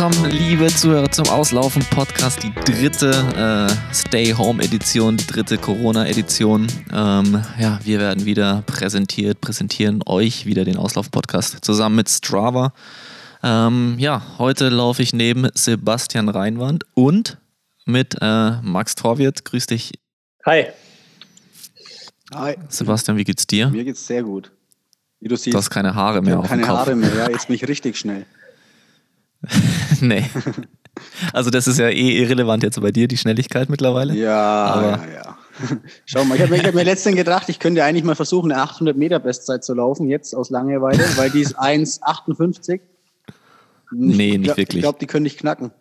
willkommen, liebe Zuhörer zum Auslaufen Podcast, die dritte äh, Stay Home Edition, die dritte Corona Edition. Ähm, ja, wir werden wieder präsentiert, präsentieren euch wieder den Auslauf Podcast zusammen mit Strava. Ähm, ja, heute laufe ich neben Sebastian Reinwand und mit äh, Max Torwirt. Grüß dich. Hi. Hi. Sebastian, wie geht's dir? Mir geht's sehr gut. Wie du siehst. Du hast keine Haare mehr auf keine dem Kopf. Haare mehr, ja, jetzt bin ich richtig schnell. nee. Also das ist ja eh irrelevant jetzt bei dir, die Schnelligkeit mittlerweile. Ja, Aber ja, ja. Schau mal, ich habe mir, hab mir letztens gedacht, ich könnte eigentlich mal versuchen, eine 800 Meter Bestzeit zu laufen, jetzt aus Langeweile, weil die ist 1,58. Nee, nicht glaub, wirklich. Ich glaube, die können nicht knacken.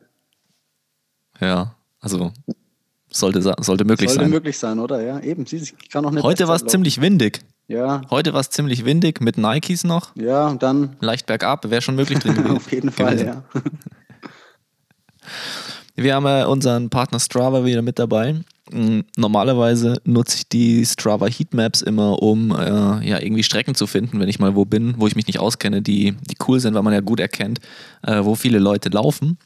Ja, also sollte, sollte möglich sollte sein. Sollte möglich sein, oder? Ja, eben. Sie kann auch nicht Heute war es ziemlich windig. Ja. Heute war es ziemlich windig mit Nikes noch. Ja, und dann. Leicht bergab, wäre schon möglich drin gewesen. Auf jeden Fall, gewesen. ja. Wir haben äh, unseren Partner Strava wieder mit dabei. Mm, normalerweise nutze ich die Strava Heatmaps immer, um äh, ja, irgendwie Strecken zu finden, wenn ich mal wo bin, wo ich mich nicht auskenne, die, die cool sind, weil man ja gut erkennt, äh, wo viele Leute laufen.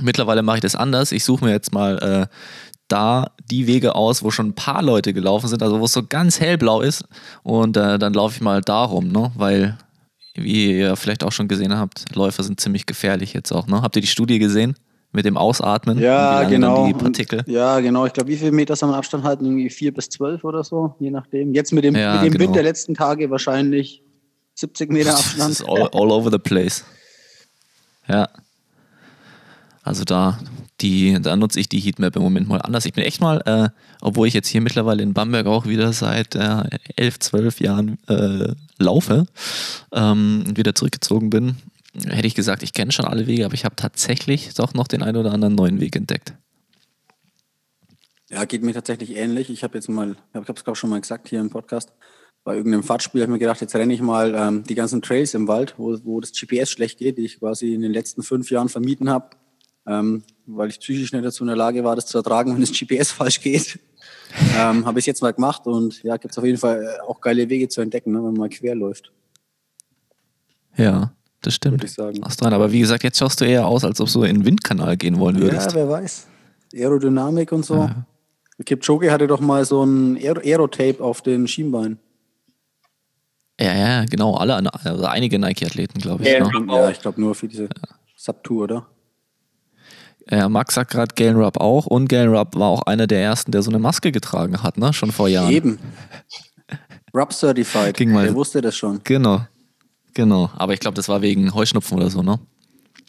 Mittlerweile mache ich das anders. Ich suche mir jetzt mal äh, da die Wege aus, wo schon ein paar Leute gelaufen sind, also wo es so ganz hellblau ist. Und äh, dann laufe ich mal darum, ne? weil, wie ihr vielleicht auch schon gesehen habt, Läufer sind ziemlich gefährlich jetzt auch. Ne? Habt ihr die Studie gesehen? Mit dem Ausatmen? Ja, genau. Die Partikel? Und, ja, genau. Ich glaube, wie viele Meter soll man Abstand halten? Irgendwie vier bis zwölf oder so, je nachdem. Jetzt mit dem, ja, mit dem genau. Wind der letzten Tage wahrscheinlich 70 Meter Abstand. Das ist all, all over the place. Ja. Also da, die, da nutze ich die Heatmap im Moment mal anders. Ich bin echt mal, äh, obwohl ich jetzt hier mittlerweile in Bamberg auch wieder seit äh, 11, 12 Jahren äh, laufe ähm, und wieder zurückgezogen bin, hätte ich gesagt, ich kenne schon alle Wege, aber ich habe tatsächlich doch noch den einen oder anderen neuen Weg entdeckt. Ja, geht mir tatsächlich ähnlich. Ich habe jetzt mal, ich habe es glaube schon mal gesagt hier im Podcast, bei irgendeinem Fahrtspiel habe ich mir gedacht, jetzt renne ich mal ähm, die ganzen Trails im Wald, wo, wo das GPS schlecht geht, die ich quasi in den letzten fünf Jahren vermieten habe ähm, weil ich psychisch nicht dazu in der Lage war, das zu ertragen, wenn das GPS falsch geht. ähm, Habe ich jetzt mal gemacht und ja, gibt es auf jeden Fall äh, auch geile Wege zu entdecken, ne, wenn man mal quer läuft. Ja, das stimmt. ich sagen. Hast dran. Aber wie gesagt, jetzt schaust du eher aus, als ob du in den Windkanal gehen wollen würdest. Ja, wer weiß. Aerodynamik und so. Ja. Kipchoge hatte doch mal so ein Aerotape auf den Schienbein. Ja, ja, genau. Alle, also einige Nike-Athleten, glaube ich. Ja, ne? ja ich glaube nur für diese ja. Subtour, oder? Ja, Max sagt gerade, Galen Rupp auch. Und Galen Rupp war auch einer der ersten, der so eine Maske getragen hat, ne? Schon vor Jahren. Eben. Rupp Certified. Ging mal. Der wusste das schon. Genau. Genau. Aber ich glaube, das war wegen Heuschnupfen oder so, ne?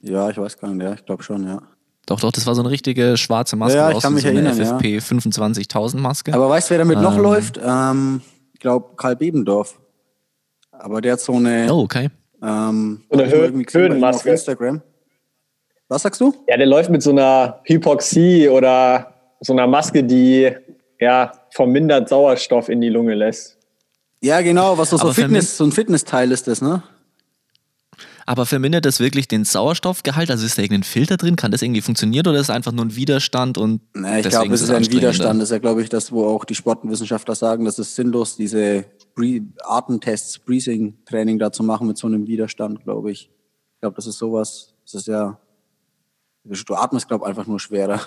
Ja, ich weiß gar nicht. Ja, ich glaube schon, ja. Doch, doch, das war so eine richtige schwarze Maske. Ja, ich kann mich so erinnern, FFP ja. 25.000 Maske. Aber weißt du, wer damit ähm, noch läuft? Ähm, ich glaube, Karl Bebendorf. Aber der hat so eine. Oh, okay. Ähm, eine Hö Höhenmaske. Auf Instagram. Was sagst du? Ja, der läuft mit so einer Hypoxie oder so einer Maske, die ja vermindert Sauerstoff in die Lunge lässt. Ja, genau, was so, so, Fitness, so ein Fitnessteil ist das, ne? Aber vermindert das wirklich den Sauerstoffgehalt? Also ist da irgendein Filter drin? Kann das irgendwie funktionieren oder ist es einfach nur ein Widerstand und Na, ich glaube, es ist ein Widerstand. Das ist ja, glaube ich, das, wo auch die Sportwissenschaftler sagen, das ist sinnlos, diese Atemtests, Breathing-Training da zu machen mit so einem Widerstand, glaube ich. Ich glaube, das ist sowas, das ist ja Du atmest, glaube ich, einfach nur schwerer.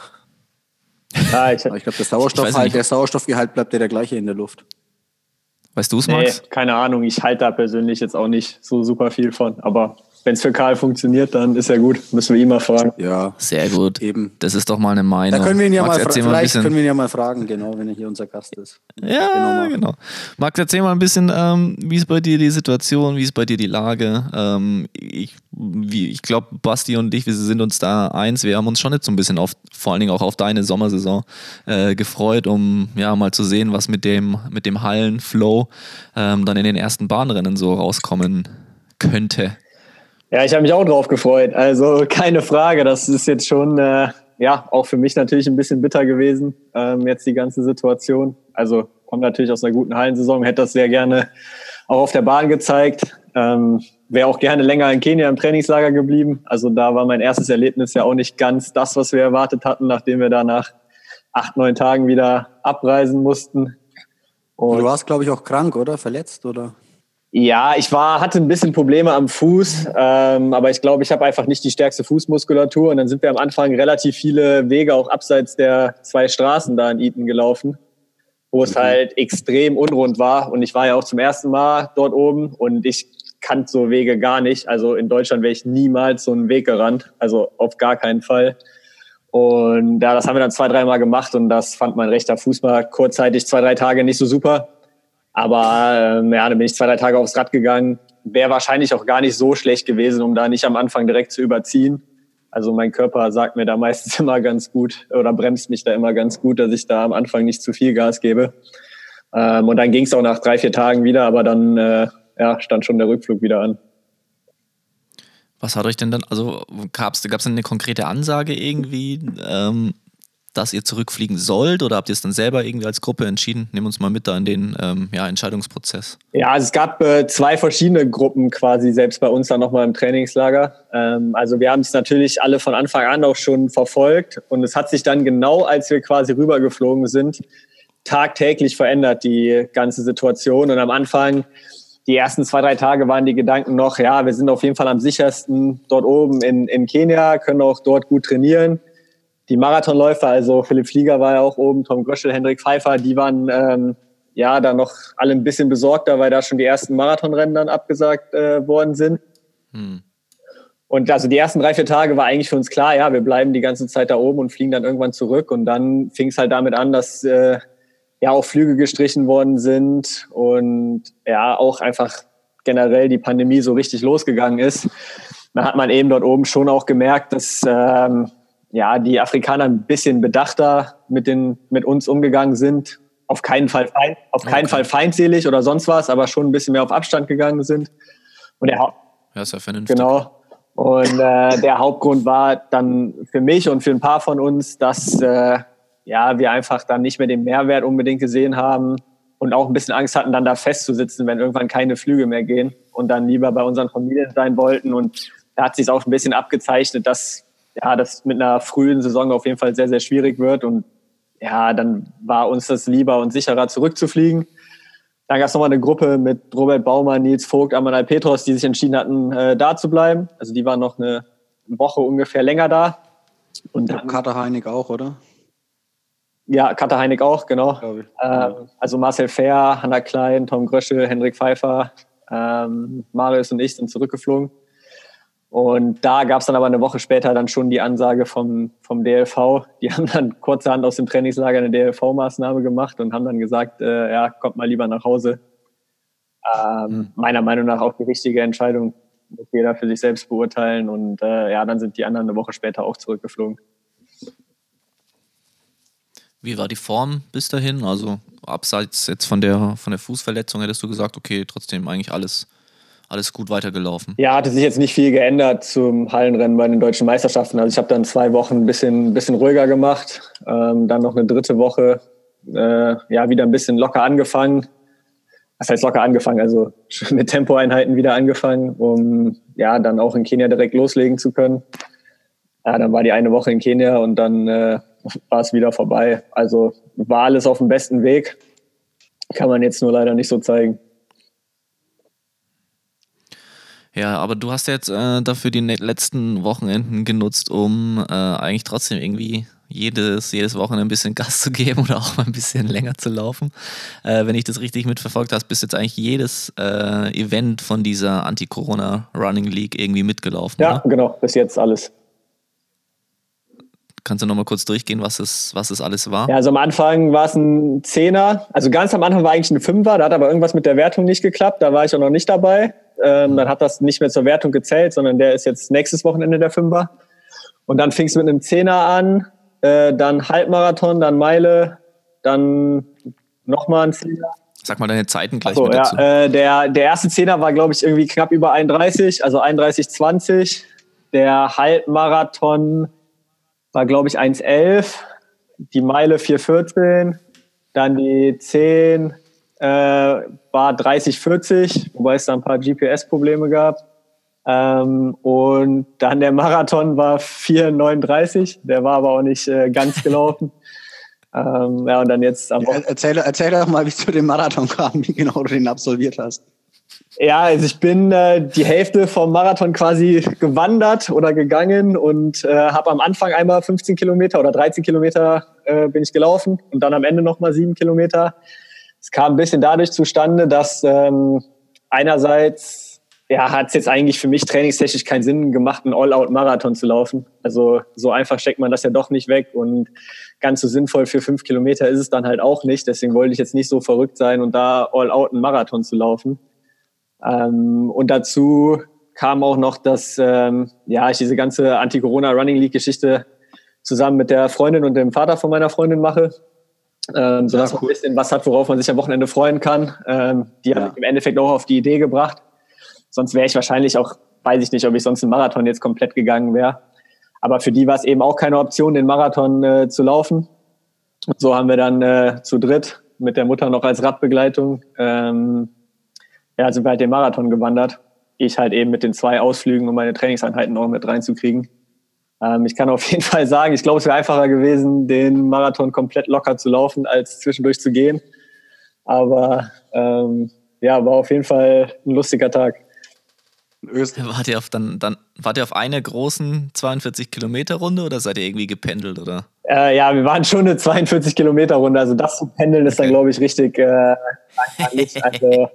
Ja, ich, ich glaube, der Sauerstoffgehalt, der Sauerstoffgehalt bleibt ja der gleiche in der Luft. Weißt du es, Max? Nee, keine Ahnung. Ich halte da persönlich jetzt auch nicht so super viel von. Aber wenn es für Karl funktioniert, dann ist ja gut. Müssen wir ihn mal fragen. Ja, sehr gut. Eben. Das ist doch mal eine Meinung. Da können wir ihn ja Max, mal, vielleicht mal können wir ihn ja mal fragen, genau, wenn er hier unser Gast ist. Ja, genau, genau. Max, erzähl mal ein bisschen, ähm, wie ist bei dir die Situation, wie ist bei dir die Lage? Ähm, ich ich glaube, Basti und ich, wir sind uns da eins. Wir haben uns schon jetzt so ein bisschen auf, vor allen Dingen auch auf deine Sommersaison äh, gefreut, um ja mal zu sehen, was mit dem, mit dem Hallenflow ähm, dann in den ersten Bahnrennen so rauskommen könnte. Ja, ich habe mich auch drauf gefreut. Also keine Frage, das ist jetzt schon, äh, ja, auch für mich natürlich ein bisschen bitter gewesen, ähm, jetzt die ganze Situation. Also kommt natürlich aus einer guten Hallensaison, hätte das sehr gerne auch auf der Bahn gezeigt. Ähm, Wäre auch gerne länger in Kenia im Trainingslager geblieben. Also da war mein erstes Erlebnis ja auch nicht ganz das, was wir erwartet hatten, nachdem wir da nach acht, neun Tagen wieder abreisen mussten. Und du warst, glaube ich, auch krank, oder? Verletzt, oder? Ja, ich war, hatte ein bisschen Probleme am Fuß, ähm, aber ich glaube, ich habe einfach nicht die stärkste Fußmuskulatur. Und dann sind wir am Anfang relativ viele Wege auch abseits der zwei Straßen da in Eton gelaufen, wo es mhm. halt extrem unrund war. Und ich war ja auch zum ersten Mal dort oben und ich kannte so Wege gar nicht. Also in Deutschland wäre ich niemals so einen Weg gerannt, also auf gar keinen Fall. Und ja, das haben wir dann zwei, dreimal gemacht und das fand mein rechter Fuß mal kurzzeitig zwei, drei Tage nicht so super. Aber ähm, ja, dann bin ich zwei, drei Tage aufs Rad gegangen. Wäre wahrscheinlich auch gar nicht so schlecht gewesen, um da nicht am Anfang direkt zu überziehen. Also mein Körper sagt mir da meistens immer ganz gut oder bremst mich da immer ganz gut, dass ich da am Anfang nicht zu viel Gas gebe. Ähm, und dann ging es auch nach drei, vier Tagen wieder, aber dann äh, ja, stand schon der Rückflug wieder an. Was hat euch denn dann, also gab es denn eine konkrete Ansage irgendwie, ähm, dass ihr zurückfliegen sollt oder habt ihr es dann selber irgendwie als Gruppe entschieden? Nehmen uns mal mit da in den ähm, ja, Entscheidungsprozess. Ja, also es gab äh, zwei verschiedene Gruppen quasi selbst bei uns dann nochmal im Trainingslager. Ähm, also wir haben es natürlich alle von Anfang an auch schon verfolgt und es hat sich dann genau, als wir quasi rübergeflogen sind, tagtäglich verändert, die ganze Situation. Und am Anfang, die ersten zwei, drei Tage waren die Gedanken noch, ja, wir sind auf jeden Fall am sichersten dort oben in, in Kenia, können auch dort gut trainieren die Marathonläufer, also Philipp Flieger war ja auch oben, Tom Gröschel, Hendrik Pfeiffer, die waren ähm, ja da noch alle ein bisschen besorgter, weil da schon die ersten Marathonrennen dann abgesagt äh, worden sind. Hm. Und also die ersten drei, vier Tage war eigentlich für uns klar, ja, wir bleiben die ganze Zeit da oben und fliegen dann irgendwann zurück. Und dann fing es halt damit an, dass äh, ja auch Flüge gestrichen worden sind und ja auch einfach generell die Pandemie so richtig losgegangen ist. Da hat man eben dort oben schon auch gemerkt, dass ähm, ja, die Afrikaner ein bisschen bedachter mit, den, mit uns umgegangen sind. Auf keinen Fall, feind, auf keinen okay. Fall feindselig oder sonst was, aber schon ein bisschen mehr auf Abstand gegangen sind. Und der ja, ist ja vernünftig. Genau. Und äh, der Hauptgrund war dann für mich und für ein paar von uns, dass äh, ja, wir einfach dann nicht mehr den Mehrwert unbedingt gesehen haben und auch ein bisschen Angst hatten, dann da festzusitzen, wenn irgendwann keine Flüge mehr gehen und dann lieber bei unseren Familien sein wollten. Und da hat sich auch ein bisschen abgezeichnet, dass ja, das mit einer frühen Saison auf jeden Fall sehr, sehr schwierig wird. Und ja, dann war uns das lieber und sicherer zurückzufliegen. Dann gab es nochmal eine Gruppe mit Robert Baumann, Nils Vogt, Amanal Petros, die sich entschieden hatten, äh, da zu bleiben. Also die waren noch eine Woche ungefähr länger da. Und dann, Kater Heinig auch, oder? Ja, Kater Heinig auch, genau. Äh, also Marcel Fair, Hanna Klein, Tom Gröschel, Hendrik Pfeiffer, ähm, Marius und ich sind zurückgeflogen. Und da gab es dann aber eine Woche später dann schon die Ansage vom, vom DLV. Die haben dann kurzerhand aus dem Trainingslager eine DLV-Maßnahme gemacht und haben dann gesagt, äh, ja, kommt mal lieber nach Hause. Ähm, mhm. Meiner Meinung nach auch die richtige Entscheidung. Muss jeder für sich selbst beurteilen. Und äh, ja, dann sind die anderen eine Woche später auch zurückgeflogen. Wie war die Form bis dahin? Also abseits jetzt von der, von der Fußverletzung hättest du gesagt, okay, trotzdem eigentlich alles alles gut weitergelaufen? Ja, hatte sich jetzt nicht viel geändert zum Hallenrennen bei den deutschen Meisterschaften. Also ich habe dann zwei Wochen ein bisschen, bisschen ruhiger gemacht, ähm, dann noch eine dritte Woche äh, ja wieder ein bisschen locker angefangen. Was heißt locker angefangen? Also mit Tempoeinheiten wieder angefangen, um ja dann auch in Kenia direkt loslegen zu können. Ja, dann war die eine Woche in Kenia und dann äh, war es wieder vorbei. Also war alles auf dem besten Weg. Kann man jetzt nur leider nicht so zeigen. Ja, aber du hast jetzt äh, dafür die letzten Wochenenden genutzt, um äh, eigentlich trotzdem irgendwie jedes, jedes Wochenende ein bisschen Gas zu geben oder auch mal ein bisschen länger zu laufen. Äh, wenn ich das richtig mitverfolgt habe, bist jetzt eigentlich jedes äh, Event von dieser Anti-Corona Running League irgendwie mitgelaufen. Ja, oder? genau, bis jetzt alles. Kannst du nochmal kurz durchgehen, was es, was es alles war? Ja, also am Anfang war es ein Zehner. Also ganz am Anfang war eigentlich ein Fünfer, da hat aber irgendwas mit der Wertung nicht geklappt, da war ich auch noch nicht dabei. Ähm, dann hat das nicht mehr zur Wertung gezählt, sondern der ist jetzt nächstes Wochenende der Fünfer. Und dann fing es mit einem Zehner an, äh, dann Halbmarathon, dann Meile, dann nochmal ein Zehner. Sag mal deine Zeiten gleich so, ja, äh, der, der erste Zehner war, glaube ich, irgendwie knapp über 31, also 31,20. Der Halbmarathon war, glaube ich, 1,11. Die Meile 4,14. Dann die 10 äh, war 30,40, wobei es da ein paar GPS-Probleme gab. Ähm, und dann der Marathon war 4,39. Der war aber auch nicht äh, ganz gelaufen. ähm, ja, und dann jetzt am ja, erzähl, erzähl doch mal, wie es zu dem Marathon kam, wie genau du den absolviert hast. Ja, also ich bin äh, die Hälfte vom Marathon quasi gewandert oder gegangen und äh, habe am Anfang einmal 15 Kilometer oder 13 Kilometer äh, bin ich gelaufen und dann am Ende nochmal sieben Kilometer. Es kam ein bisschen dadurch zustande, dass ähm, einerseits ja, hat es jetzt eigentlich für mich trainingstechnisch keinen Sinn gemacht, einen All-Out-Marathon zu laufen. Also so einfach steckt man das ja doch nicht weg und ganz so sinnvoll für fünf Kilometer ist es dann halt auch nicht. Deswegen wollte ich jetzt nicht so verrückt sein und da All-Out einen Marathon zu laufen. Ähm, und dazu kam auch noch, dass ähm, ja, ich diese ganze Anti-Corona-Running League-Geschichte zusammen mit der Freundin und dem Vater von meiner Freundin mache. Ähm, so dass man ein bisschen was hat, worauf man sich am Wochenende freuen kann. Ähm, die ja. hat mich im Endeffekt auch auf die Idee gebracht. Sonst wäre ich wahrscheinlich auch, weiß ich nicht, ob ich sonst einen Marathon jetzt komplett gegangen wäre. Aber für die war es eben auch keine Option, den Marathon äh, zu laufen. Und so haben wir dann äh, zu dritt mit der Mutter noch als Radbegleitung ähm, ja, sind wir halt den Marathon gewandert. Ich halt eben mit den zwei Ausflügen, um meine Trainingseinheiten auch mit reinzukriegen. Ähm, ich kann auf jeden Fall sagen, ich glaube, es wäre einfacher gewesen, den Marathon komplett locker zu laufen, als zwischendurch zu gehen. Aber ähm, ja, war auf jeden Fall ein lustiger Tag. Wart ihr auf dann, dann wart ihr auf einer großen 42 Kilometer Runde oder seid ihr irgendwie gependelt oder? Äh, ja, wir waren schon eine 42 Kilometer Runde. Also das zu pendeln ist okay. dann glaube ich richtig. Äh, also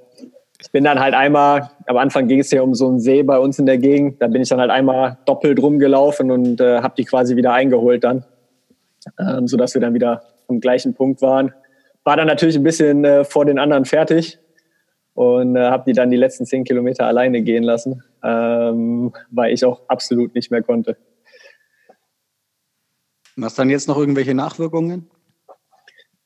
ich bin dann halt einmal, am Anfang ging es ja um so einen See bei uns in der Gegend, da bin ich dann halt einmal doppelt rumgelaufen und äh, habe die quasi wieder eingeholt dann, ähm, sodass wir dann wieder am gleichen Punkt waren. War dann natürlich ein bisschen äh, vor den anderen fertig und äh, habe die dann die letzten zehn Kilometer alleine gehen lassen, ähm, weil ich auch absolut nicht mehr konnte. Was dann jetzt noch irgendwelche Nachwirkungen?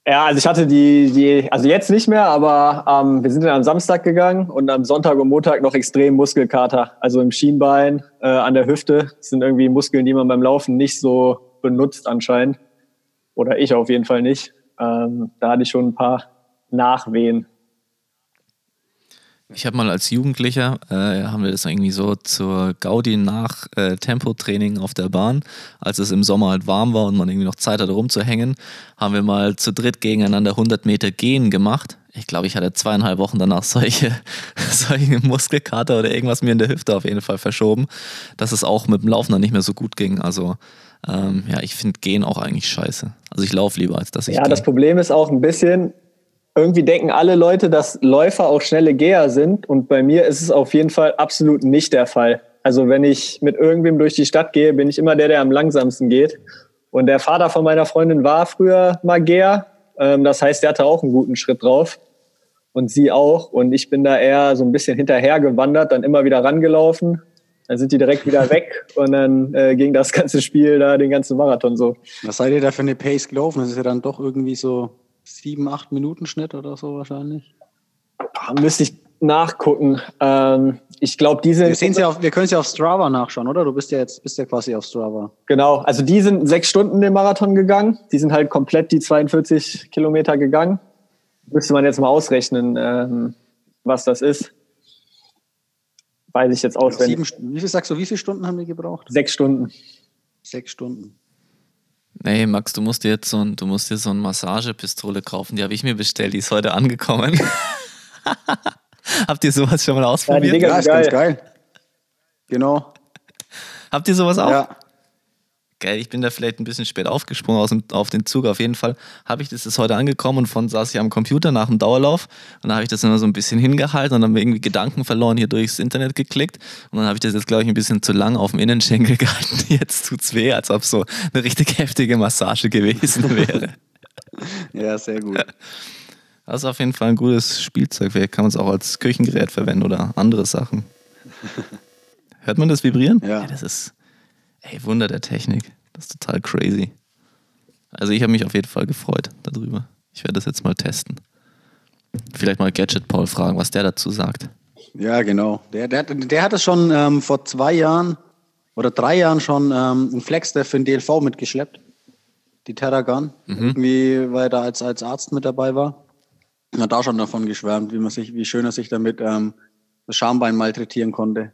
Ja, also ich hatte die, die, also jetzt nicht mehr, aber ähm, wir sind dann am Samstag gegangen und am Sonntag und Montag noch extrem Muskelkater. Also im Schienbein, äh, an der Hüfte. Das sind irgendwie Muskeln, die man beim Laufen nicht so benutzt anscheinend. Oder ich auf jeden Fall nicht. Ähm, da hatte ich schon ein paar Nachwehen. Ich habe mal als Jugendlicher, äh, haben wir das irgendwie so zur Gaudi nach äh, Tempotraining auf der Bahn, als es im Sommer halt warm war und man irgendwie noch Zeit hatte rumzuhängen, haben wir mal zu dritt gegeneinander 100 Meter gehen gemacht. Ich glaube, ich hatte zweieinhalb Wochen danach solche, solche Muskelkater oder irgendwas mir in der Hüfte auf jeden Fall verschoben, dass es auch mit dem Laufen dann nicht mehr so gut ging. Also ähm, ja, ich finde Gehen auch eigentlich scheiße. Also ich laufe lieber, als dass ich Ja, geh. das Problem ist auch ein bisschen, irgendwie denken alle Leute, dass Läufer auch schnelle Geher sind. Und bei mir ist es auf jeden Fall absolut nicht der Fall. Also wenn ich mit irgendwem durch die Stadt gehe, bin ich immer der, der am langsamsten geht. Und der Vater von meiner Freundin war früher mal Geher. Ähm, das heißt, der hatte auch einen guten Schritt drauf. Und sie auch. Und ich bin da eher so ein bisschen hinterher gewandert, dann immer wieder rangelaufen. Dann sind die direkt wieder weg und dann äh, ging das ganze Spiel da, den ganzen Marathon so. Was seid ihr da für eine Pace gelaufen? Das ist ja dann doch irgendwie so sieben, acht Minuten Schnitt oder so wahrscheinlich. Ah, müsste ich nachgucken. Ähm, ich glaube, diese. Wir, ja wir können es ja auf Strava nachschauen, oder? Du bist ja jetzt bist ja quasi auf Strava. Genau, also die sind sechs Stunden den Marathon gegangen. Die sind halt komplett die 42 Kilometer gegangen. Müsste man jetzt mal ausrechnen, ähm, was das ist. Weiß ich jetzt auswendig. Sieben, wie viel sagst du, wie viele Stunden haben die gebraucht? Sechs Stunden. Sechs Stunden. Nee, Max, du musst dir jetzt so ein, du musst dir so eine Massagepistole kaufen. Die habe ich mir bestellt, die ist heute angekommen. Habt ihr sowas schon mal ausprobiert? Ja, ja ist geil. ganz geil. Genau. Habt ihr sowas auch? Ja geil, ich bin da vielleicht ein bisschen spät aufgesprungen aus dem, auf den Zug. Auf jeden Fall habe ich das ist heute angekommen und von saß ich am Computer nach dem Dauerlauf und dann habe ich das immer so ein bisschen hingehalten und dann irgendwie Gedanken verloren hier durchs Internet geklickt und dann habe ich das jetzt glaube ich ein bisschen zu lang auf dem Innenschenkel gehalten. Jetzt tut's weh, als ob so eine richtig heftige Massage gewesen wäre. ja, sehr gut. Das ist auf jeden Fall ein gutes Spielzeug. Vielleicht kann man es auch als Küchengerät verwenden oder andere Sachen. Hört man das vibrieren? Ja. ja das ist Ey, Wunder der Technik. Das ist total crazy. Also ich habe mich auf jeden Fall gefreut darüber. Ich werde das jetzt mal testen. Vielleicht mal Gadget Paul fragen, was der dazu sagt. Ja, genau. Der, der, der hat es schon ähm, vor zwei Jahren oder drei Jahren schon ähm, einen Flex, der für den DLV mitgeschleppt. Die Terragun. Mhm. Irgendwie, weil er da als, als Arzt mit dabei war. Und hat da schon davon geschwärmt, wie man sich, wie schön er sich damit ähm, das Schambein malträtieren konnte.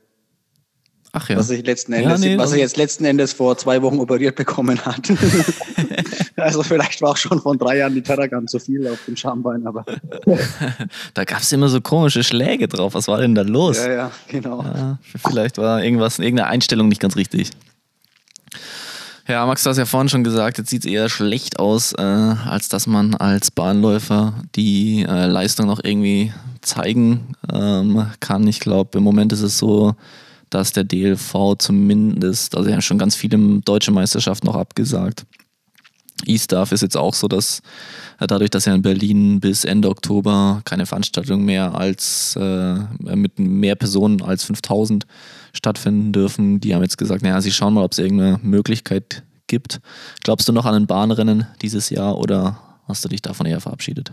Ach ja. Was, ich letzten Endes, ja, nee, was er jetzt letzten Endes vor zwei Wochen operiert bekommen hat. Also vielleicht war auch schon von drei Jahren die Terragun zu viel auf dem Schambein, aber. da gab es immer so komische Schläge drauf. Was war denn da los? Ja, ja, genau. Ja, vielleicht war irgendwas, irgendeine Einstellung nicht ganz richtig. Ja, Max, du hast ja vorhin schon gesagt, jetzt sieht es eher schlecht aus, äh, als dass man als Bahnläufer die äh, Leistung noch irgendwie zeigen ähm, kann. Ich glaube, im Moment ist es so, dass der DLV zumindest, also ja schon ganz viele deutsche Meisterschaften noch abgesagt. E-Staff ist jetzt auch so, dass dadurch, dass ja in Berlin bis Ende Oktober keine Veranstaltungen mehr als äh, mit mehr Personen als 5000 stattfinden dürfen, die haben jetzt gesagt, naja, sie schauen mal, ob es irgendeine Möglichkeit gibt. Glaubst du noch an ein Bahnrennen dieses Jahr oder hast du dich davon eher verabschiedet?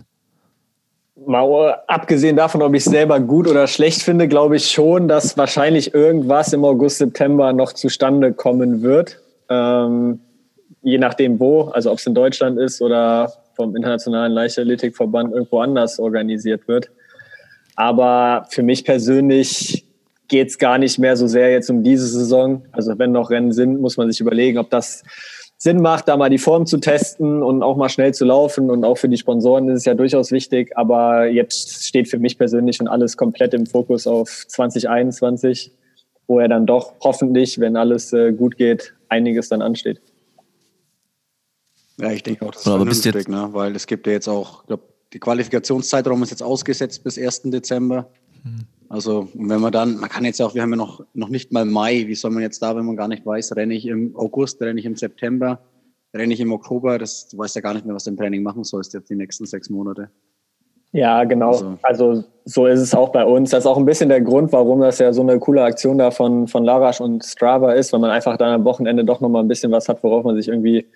Mal abgesehen davon, ob ich es selber gut oder schlecht finde, glaube ich schon, dass wahrscheinlich irgendwas im August, September noch zustande kommen wird. Ähm, je nachdem wo, also ob es in Deutschland ist oder vom Internationalen Leichtathletikverband irgendwo anders organisiert wird. Aber für mich persönlich geht es gar nicht mehr so sehr jetzt um diese Saison. Also wenn noch Rennen sind, muss man sich überlegen, ob das Sinn macht, da mal die Form zu testen und auch mal schnell zu laufen. Und auch für die Sponsoren ist es ja durchaus wichtig. Aber jetzt steht für mich persönlich schon alles komplett im Fokus auf 2021, wo er dann doch hoffentlich, wenn alles äh, gut geht, einiges dann ansteht. Ja, ich denke auch, das ist aber vernünftig, ne? weil es gibt ja jetzt auch, ich glaube, die Qualifikationszeitraum ist jetzt ausgesetzt bis 1. Dezember. Hm. Also, wenn man dann, man kann jetzt auch, wir haben ja noch, noch nicht mal Mai, wie soll man jetzt da, wenn man gar nicht weiß, renne ich im August, renne ich im September, renne ich im Oktober, das, du weißt ja gar nicht mehr, was du im Training machen sollst jetzt die nächsten sechs Monate. Ja, genau. Also, also, so ist es auch bei uns. Das ist auch ein bisschen der Grund, warum das ja so eine coole Aktion da von, von Larash und Strava ist, weil man einfach dann am Wochenende doch nochmal ein bisschen was hat, worauf man sich irgendwie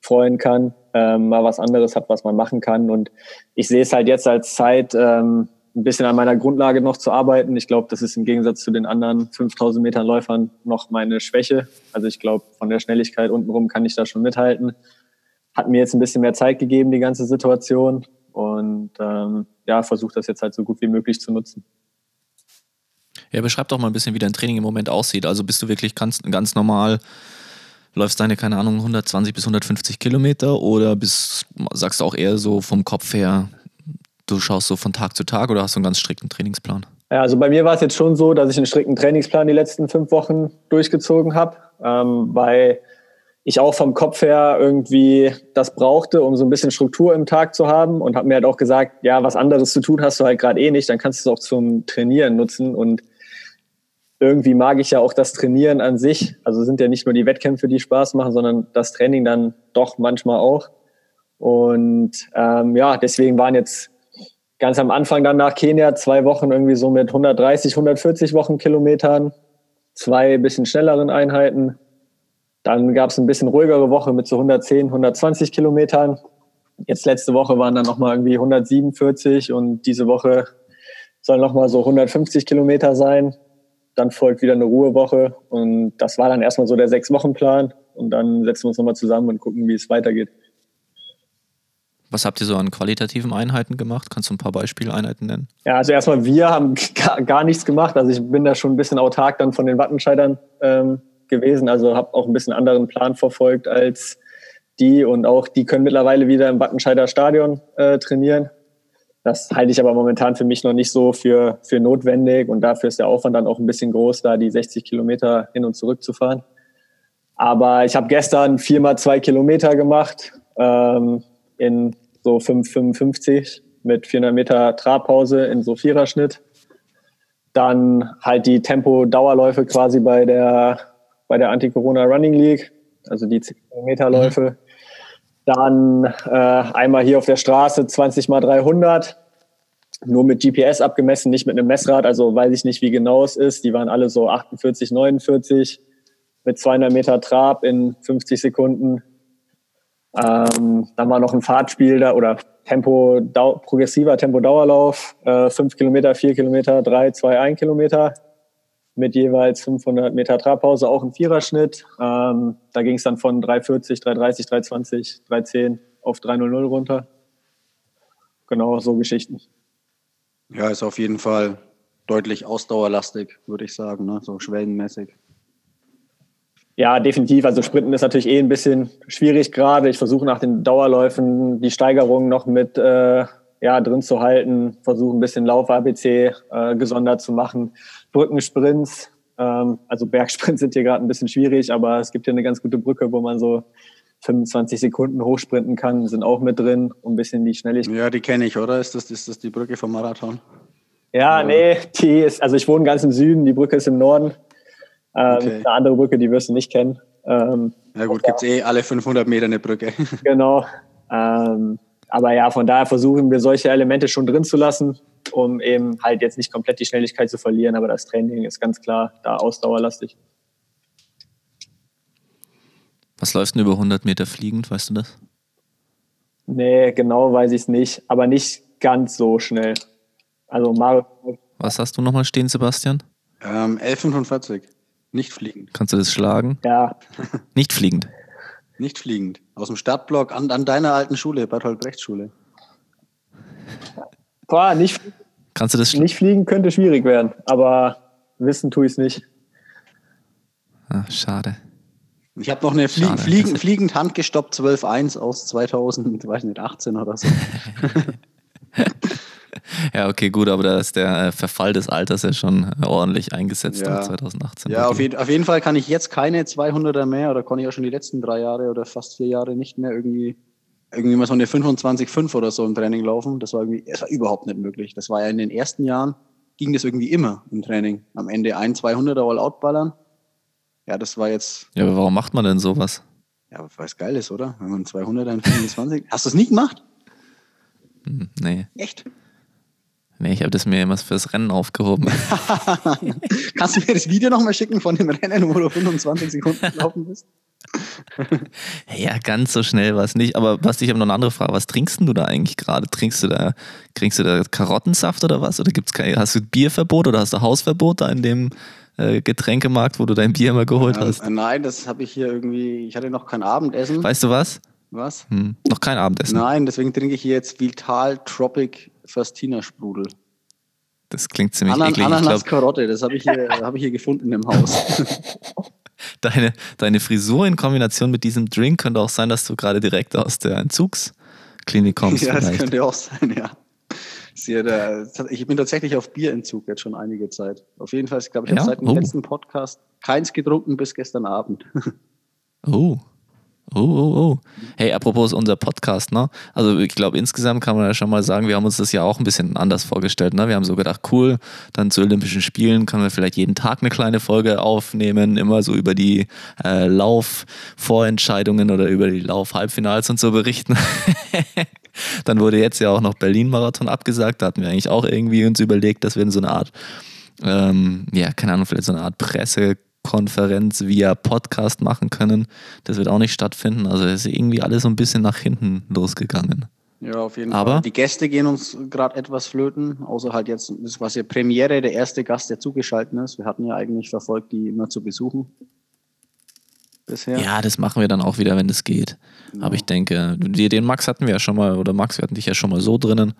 freuen kann, ähm, mal was anderes hat, was man machen kann. Und ich sehe es halt jetzt als Zeit, ähm, ein bisschen an meiner Grundlage noch zu arbeiten. Ich glaube, das ist im Gegensatz zu den anderen 5000 Metern Läufern noch meine Schwäche. Also ich glaube, von der Schnelligkeit untenrum kann ich da schon mithalten. Hat mir jetzt ein bisschen mehr Zeit gegeben, die ganze Situation. Und ähm, ja, versuche das jetzt halt so gut wie möglich zu nutzen. Ja, beschreib doch mal ein bisschen, wie dein Training im Moment aussieht. Also bist du wirklich ganz, ganz normal läufst deine, keine Ahnung, 120 bis 150 Kilometer oder bist, sagst du auch eher so vom Kopf her, du schaust so von Tag zu Tag oder hast du einen ganz strikten Trainingsplan? Ja, also bei mir war es jetzt schon so, dass ich einen strikten Trainingsplan die letzten fünf Wochen durchgezogen habe, ähm, weil ich auch vom Kopf her irgendwie das brauchte, um so ein bisschen Struktur im Tag zu haben und habe mir halt auch gesagt, ja, was anderes zu tun hast du halt gerade eh nicht, dann kannst du es auch zum Trainieren nutzen und irgendwie mag ich ja auch das Trainieren an sich. Also sind ja nicht nur die Wettkämpfe, die Spaß machen, sondern das Training dann doch manchmal auch. Und ähm, ja, deswegen waren jetzt ganz am Anfang dann nach Kenia zwei Wochen irgendwie so mit 130, 140 Wochenkilometern, zwei bisschen schnelleren Einheiten. Dann gab es ein bisschen ruhigere Woche mit so 110, 120 Kilometern. Jetzt letzte Woche waren dann nochmal irgendwie 147 und diese Woche soll nochmal so 150 Kilometer sein dann folgt wieder eine Ruhewoche und das war dann erstmal so der Sechs-Wochen-Plan und dann setzen wir uns nochmal zusammen und gucken, wie es weitergeht. Was habt ihr so an qualitativen Einheiten gemacht? Kannst du ein paar Beispieleinheiten nennen? Ja, also erstmal wir haben gar, nichts gemacht. Also ich bin da schon ein bisschen autark dann von den Wattenscheidern ähm, gewesen. Also habe auch ein bisschen anderen Plan verfolgt als die und auch die können mittlerweile wieder im Wattenscheider Stadion äh, trainieren. Das halte ich aber momentan für mich noch nicht so für, für notwendig und dafür ist der Aufwand dann auch ein bisschen groß, da die 60 Kilometer hin und zurück zu fahren. Aber ich habe gestern viermal zwei Kilometer gemacht ähm, in so 5,55 mit 400 Meter Trabpause in so Viererschnitt. Dann halt die Tempo-Dauerläufe quasi bei der, bei der Anti-Corona Running League, also die 10 Kilometerläufe. Mhm. Dann äh, einmal hier auf der Straße 20 mal 300, nur mit GPS abgemessen, nicht mit einem Messrad. Also weiß ich nicht, wie genau es ist. Die waren alle so 48, 49 mit 200 Meter Trab in 50 Sekunden. Ähm, dann war noch ein Fahrtspiel da oder Tempo, progressiver Tempo-Dauerlauf, äh, 5 Kilometer, 4 Kilometer, 3, 2, 1 Kilometer mit jeweils 500 Meter Trabpause, auch im Viererschnitt. Ähm, da ging es dann von 3,40, 3,30, 3,20, 3,10 auf 3,00 runter. Genau, so Geschichten. Ja, ist auf jeden Fall deutlich ausdauerlastig, würde ich sagen, ne? so schwellenmäßig. Ja, definitiv. Also Sprinten ist natürlich eh ein bisschen schwierig gerade. Ich versuche nach den Dauerläufen die Steigerung noch mit äh, ja, drin zu halten, versuche ein bisschen Lauf-ABC äh, gesondert zu machen. Brückensprints, ähm, also Bergsprints sind hier gerade ein bisschen schwierig, aber es gibt hier eine ganz gute Brücke, wo man so 25 Sekunden hochsprinten kann, sind auch mit drin, um ein bisschen die Schnelligkeit. Ja, die kenne ich, oder? Ist das, ist das die Brücke vom Marathon? Ja, ja, nee, die ist, also ich wohne ganz im Süden, die Brücke ist im Norden. Ähm, okay. Eine andere Brücke, die wirst du nicht kennen. Ähm, ja gut, gibt es eh alle 500 Meter eine Brücke. genau. Ähm, aber ja, von daher versuchen wir solche Elemente schon drin zu lassen, um eben halt jetzt nicht komplett die Schnelligkeit zu verlieren. Aber das Training ist ganz klar da ausdauerlastig. Was läuft denn über 100 Meter fliegend, weißt du das? Nee, genau weiß ich es nicht, aber nicht ganz so schnell. Also Mario. Was hast du nochmal stehen, Sebastian? Ähm, 11,45. Nicht fliegend. Kannst du das schlagen? Ja. Nicht fliegend. Nicht fliegend. Aus dem Stadtblock an, an deiner alten Schule, Bertolt Brecht Schule. Boah, nicht, Kannst du das nicht fliegen könnte schwierig werden, aber wissen tue ich es nicht. Ach, schade. Ich habe noch eine Flie schade, Fliegen, fliegend handgestoppt 12.1 aus 2018 oder so. Ja, okay, gut, aber da ist der äh, Verfall des Alters ja schon ordentlich eingesetzt ja. 2018. Ja, auf, je auf, jeden Fall kann ich jetzt keine 200er mehr oder kann ich auch schon die letzten drei Jahre oder fast vier Jahre nicht mehr irgendwie irgendwie mal so eine 25,5 oder so im Training laufen. Das war irgendwie, das war überhaupt nicht möglich. Das war ja in den ersten Jahren, ging das irgendwie immer im Training. Am Ende ein 200er All-Out ballern. Ja, das war jetzt. Ja, aber warum macht man denn sowas? Ja, weil es geil ist, oder? Wenn man 200er in 25. Hast du es nie gemacht? Hm, nee. Echt? Nee, ich habe das mir immer fürs Rennen aufgehoben. Kannst du mir das Video nochmal schicken von dem Rennen, wo du 25 Sekunden gelaufen bist? ja, ganz so schnell war es nicht. Aber was ich habe noch eine andere Frage. Was trinkst du da eigentlich gerade? Trinkst du da, kriegst du da Karottensaft oder was? Oder gibt's kein, hast du Bierverbot oder hast du Hausverbot da in dem äh, Getränkemarkt, wo du dein Bier immer geholt ja, hast? Nein, das habe ich hier irgendwie. Ich hatte noch kein Abendessen. Weißt du was? Was? Hm, noch kein Abendessen. Nein, deswegen trinke ich hier jetzt Vital Tropic Fastina Sprudel. Das klingt ziemlich Anan eklig. Ananas Karotte, das habe ich, hier, hab ich hier gefunden im Haus. Deine, deine Frisur in Kombination mit diesem Drink könnte auch sein, dass du gerade direkt aus der Entzugsklinik kommst. Ja, vielleicht. das könnte auch sein, ja. Ich bin tatsächlich auf Bierentzug jetzt schon einige Zeit. Auf jeden Fall, ich glaube, ich ja? habe seit dem oh. letzten Podcast keins getrunken bis gestern Abend. Oh, Oh, oh, oh. Hey, apropos unser Podcast, ne? Also ich glaube, insgesamt kann man ja schon mal sagen, wir haben uns das ja auch ein bisschen anders vorgestellt, ne? Wir haben so gedacht, cool, dann zu Olympischen Spielen können wir vielleicht jeden Tag eine kleine Folge aufnehmen, immer so über die äh, Laufvorentscheidungen oder über die Lauf-Halbfinals und so berichten. dann wurde jetzt ja auch noch Berlin-Marathon abgesagt, da hatten wir eigentlich auch irgendwie uns überlegt, dass wir in so eine Art ähm, ja, keine Ahnung, vielleicht so eine Art Presse Konferenz via Podcast machen können. Das wird auch nicht stattfinden. Also ist irgendwie alles so ein bisschen nach hinten losgegangen. Ja, auf jeden Aber Fall. Die Gäste gehen uns gerade etwas flöten, außer halt jetzt, das war ja Premiere, der erste Gast, der zugeschaltet ist. Wir hatten ja eigentlich verfolgt, die immer zu besuchen. Bisher. Ja, das machen wir dann auch wieder, wenn es geht. Genau. Aber ich denke, den Max hatten wir ja schon mal, oder Max, wir hatten dich ja schon mal so drinnen.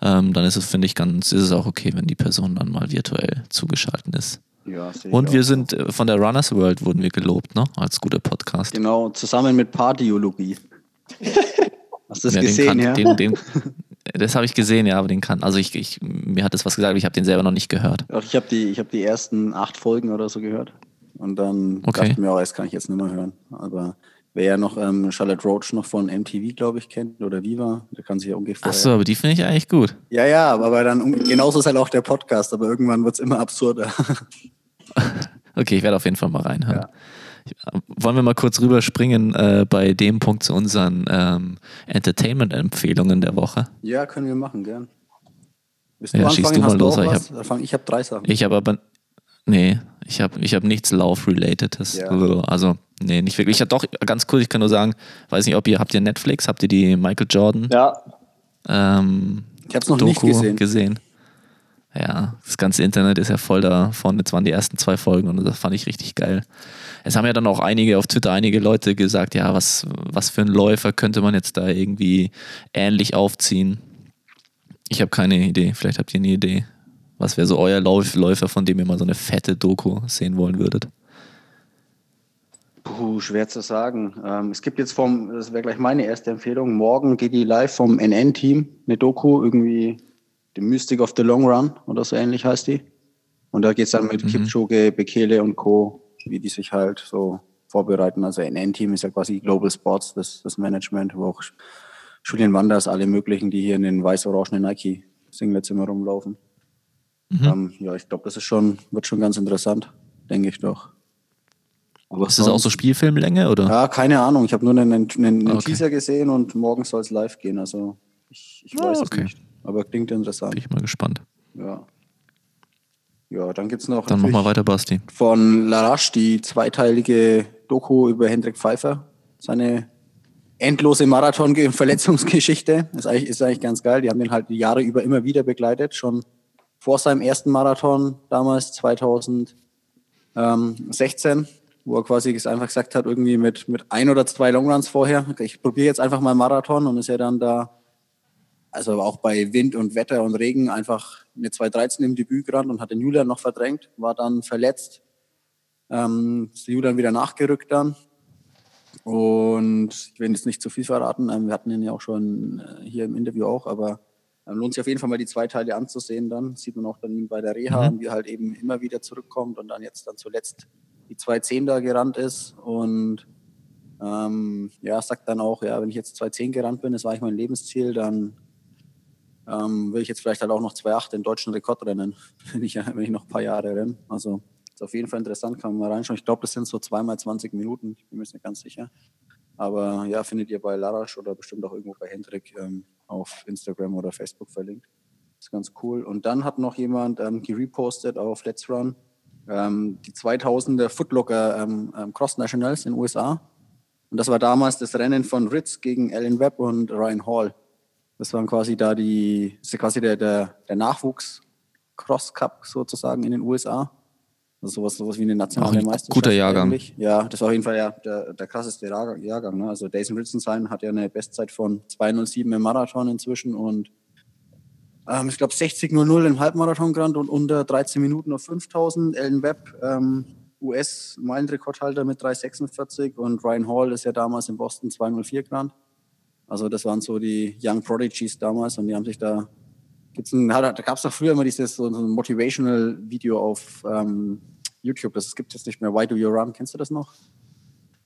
Ähm, dann ist es, finde ich, ganz, ist es auch okay, wenn die Person dann mal virtuell zugeschaltet ist. Ja, und wir sind so. Äh, von der Runners World wurden wir gelobt, ne? Als guter Podcast. Genau, zusammen mit Pardiologie. Hast du das ja, gesehen, kann, ja? Den, den, das habe ich gesehen, ja, aber den kann. Also ich, ich mir hat das was gesagt, aber ich habe den selber noch nicht gehört. Doch, ich habe die, ich die ersten acht Folgen oder so gehört. Und dann okay. dachte ich mir, oh, das kann ich jetzt nicht mehr hören. Aber wer ja noch ähm, Charlotte Roach noch von MTV, glaube ich, kennt oder Viva, der kann sich ja ungefähr. Ach so, aber die finde ich eigentlich gut. Ja, ja, aber dann genauso ist halt auch der Podcast, aber irgendwann wird es immer absurder. okay, ich werde auf jeden Fall mal reinhören. Ja. Wollen wir mal kurz rüberspringen äh, bei dem Punkt zu unseren ähm, Entertainment-Empfehlungen der Woche? Ja, können wir machen, gern. Bist du ja, schießt du mal los. Ich habe ich hab drei Sachen. Ich habe aber, nee, ich habe ich hab nichts Lauf-Relatedes. Ja. Also, nee, nicht wirklich. Ich habe doch, ganz cool, ich kann nur sagen, weiß nicht, ob ihr, habt ihr Netflix, habt ihr die Michael Jordan? Ja. Ähm, ich habe es noch Doku nicht gesehen. gesehen. Ja, das ganze Internet ist ja voll davon. Jetzt waren die ersten zwei Folgen und das fand ich richtig geil. Es haben ja dann auch einige auf Twitter, einige Leute gesagt, ja, was, was für ein Läufer könnte man jetzt da irgendwie ähnlich aufziehen? Ich habe keine Idee. Vielleicht habt ihr eine Idee. Was wäre so euer Lauf Läufer, von dem ihr mal so eine fette Doku sehen wollen würdet? Puh, schwer zu sagen. Ähm, es gibt jetzt vom, das wäre gleich meine erste Empfehlung, morgen geht die live vom NN-Team, eine Doku, irgendwie The Mystic of the Long Run oder so ähnlich heißt die. Und da geht es dann mit mhm. Kipchoge, Bekele und Co., wie die sich halt so vorbereiten. Also NN-Team ist ja quasi Global Sports, das, das Management, wo auch Julian Wanders, alle möglichen, die hier in den weiß-orangenen Nike-Singlets immer rumlaufen. Mhm. Ähm, ja, ich glaube, das ist schon, wird schon ganz interessant, denke ich doch. Aber ist das auch so Spielfilmlänge oder? Ja, keine Ahnung. Ich habe nur einen, einen, einen okay. Teaser gesehen und morgen soll es live gehen. Also ich, ich weiß oh, okay. es nicht. Aber klingt interessant. Bin ich mal gespannt. Ja. Ja, dann gibt es noch. Dann mach mal weiter, Basti. Von Larache die zweiteilige Doku über Hendrik Pfeiffer. Seine endlose Marathon-Verletzungsgeschichte. Ist eigentlich, ist eigentlich ganz geil. Die haben den halt die Jahre über immer wieder begleitet. Schon vor seinem ersten Marathon damals, 2016 wo er quasi einfach gesagt hat, irgendwie mit, mit ein oder zwei Longruns vorher, ich probiere jetzt einfach mal Marathon und ist ja dann da, also auch bei Wind und Wetter und Regen einfach eine 2.13 im Debüt gerannt und hat den Julian noch verdrängt, war dann verletzt, ähm, ist Julian wieder nachgerückt dann. Und ich will jetzt nicht zu viel verraten, ähm, wir hatten ihn ja auch schon äh, hier im Interview auch, aber ähm, lohnt sich auf jeden Fall mal die zwei Teile anzusehen dann, sieht man auch dann bei der Reha, mhm. wie er halt eben immer wieder zurückkommt und dann jetzt dann zuletzt die 2.10 da gerannt ist und ähm, ja, sagt dann auch, ja, wenn ich jetzt 2.10 gerannt bin, das war eigentlich mein Lebensziel, dann ähm, will ich jetzt vielleicht halt auch noch 2.8 den deutschen Rekord rennen, wenn ich, wenn ich noch ein paar Jahre renne. Also ist auf jeden Fall interessant, kann man mal reinschauen. Ich glaube, das sind so zweimal 20 Minuten, ich bin mir nicht ganz sicher. Aber ja, findet ihr bei Larasch oder bestimmt auch irgendwo bei Hendrik ähm, auf Instagram oder Facebook verlinkt. Das ist ganz cool. Und dann hat noch jemand ähm, gerepostet auf Let's Run ähm, die 2000er Footlocker ähm, ähm, Cross Nationals in den USA. Und das war damals das Rennen von Ritz gegen Alan Webb und Ryan Hall. Das waren quasi da die, das ist quasi der, der, der Nachwuchs Cross Cup sozusagen in den USA. Also sowas, sowas wie eine nationale ein Meisterschaft. Guter Jahrgang. Eigentlich. Ja, das war auf jeden Fall ja, der, der krasseste Jahrgang. Ne? Also Jason Ritzenstein hat ja eine Bestzeit von 207 im Marathon inzwischen und ähm, ich glaube 60.00 im Halbmarathon gerannt und unter 13 Minuten auf 5000. Ellen Webb, ähm, US-Meilenrekordhalter mit 3,46 und Ryan Hall ist ja damals in Boston 2,04 gerannt. Also das waren so die Young Prodigies damals und die haben sich da gibt's ein, da gab es doch früher immer dieses so ein Motivational Video auf ähm, YouTube. Das gibt es jetzt nicht mehr. Why Do You Run? Kennst du das noch?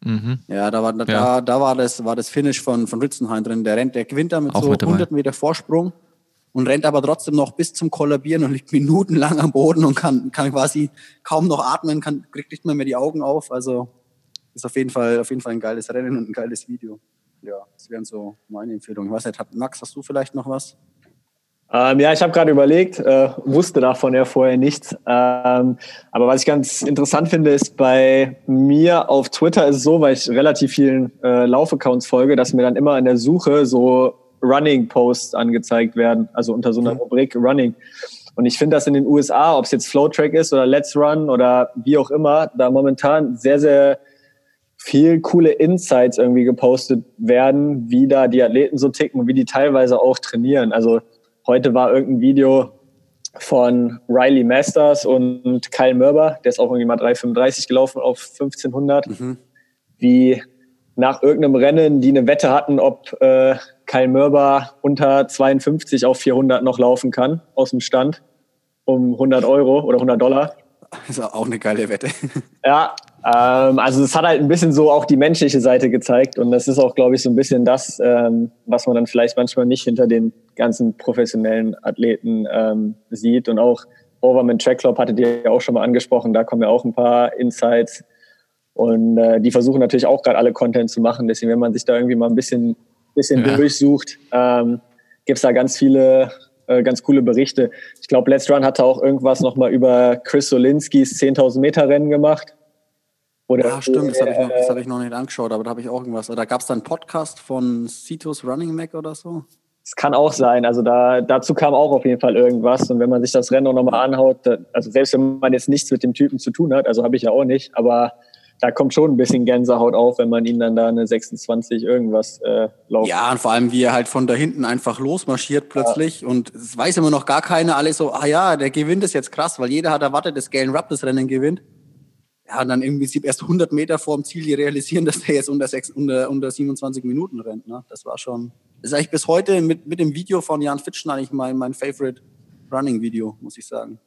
Mhm. Ja, da war, da, ja. da war das, war das Finish von, von Ritzenheim drin. Der rennt, der gewinnt da mit Auch so mit 100 Meter Vorsprung und rennt aber trotzdem noch bis zum Kollabieren und liegt minutenlang am Boden und kann, kann quasi kaum noch atmen, kann, kriegt nicht mehr, mehr die Augen auf. Also ist auf jeden Fall, auf jeden Fall ein geiles Rennen und ein geiles Video. Ja, das wären so meine Empfehlungen. Ich weiß nicht, Max, hast du vielleicht noch was? Ähm, ja, ich habe gerade überlegt, äh, wusste davon ja vorher nichts. Ähm, aber was ich ganz interessant finde, ist bei mir auf Twitter ist es so, weil ich relativ vielen äh, Laufaccounts folge, dass mir dann immer in der Suche so Running-Posts angezeigt werden, also unter so einer mhm. Rubrik Running. Und ich finde, dass in den USA, ob es jetzt Flowtrack ist oder Let's Run oder wie auch immer, da momentan sehr, sehr viel coole Insights irgendwie gepostet werden, wie da die Athleten so ticken und wie die teilweise auch trainieren. Also heute war irgendein Video von Riley Masters und Kyle Mörber, der ist auch irgendwie mal 3,35 gelaufen auf 1500, mhm. wie nach irgendeinem Rennen, die eine Wette hatten, ob äh, Kyle Mörber unter 52 auf 400 noch laufen kann aus dem Stand um 100 Euro oder 100 Dollar. Das ist auch eine geile Wette. Ja, ähm, also es hat halt ein bisschen so auch die menschliche Seite gezeigt und das ist auch, glaube ich, so ein bisschen das, ähm, was man dann vielleicht manchmal nicht hinter den ganzen professionellen Athleten ähm, sieht und auch Overman Track Club hattet ihr ja auch schon mal angesprochen, da kommen ja auch ein paar Insights und äh, die versuchen natürlich auch gerade alle Content zu machen. Deswegen, wenn man sich da irgendwie mal ein bisschen, bisschen ja. durchsucht, ähm, gibt es da ganz viele äh, ganz coole Berichte. Ich glaube, Let's Run hatte auch irgendwas nochmal über Chris Solinskis 10.000 Meter Rennen gemacht. Oder ja, stimmt, das habe ich, noch, hab ich noch nicht angeschaut, aber da habe ich auch irgendwas. Da gab es da einen Podcast von Citos Running Mac oder so? Es kann auch sein. Also da, dazu kam auch auf jeden Fall irgendwas. Und wenn man sich das Rennen auch nochmal anhaut, also selbst wenn man jetzt nichts mit dem Typen zu tun hat, also habe ich ja auch nicht, aber da kommt schon ein bisschen Gänsehaut auf, wenn man ihn dann da eine 26 irgendwas äh, laufen. Ja, und vor allem, wie er halt von da hinten einfach losmarschiert plötzlich. Ja. Und es weiß immer noch gar keiner, alle so, ah ja, der gewinnt es jetzt krass, weil jeder hat erwartet, dass Galen Rupp das Rennen gewinnt. Ja, dann irgendwie erst 100 Meter vor dem Ziel realisieren, dass der jetzt unter, 6, unter, unter 27 Minuten rennt. Ne? Das war schon, das ist eigentlich bis heute mit, mit dem Video von Jan Fitschen eigentlich mein, mein Favorite Running Video, muss ich sagen.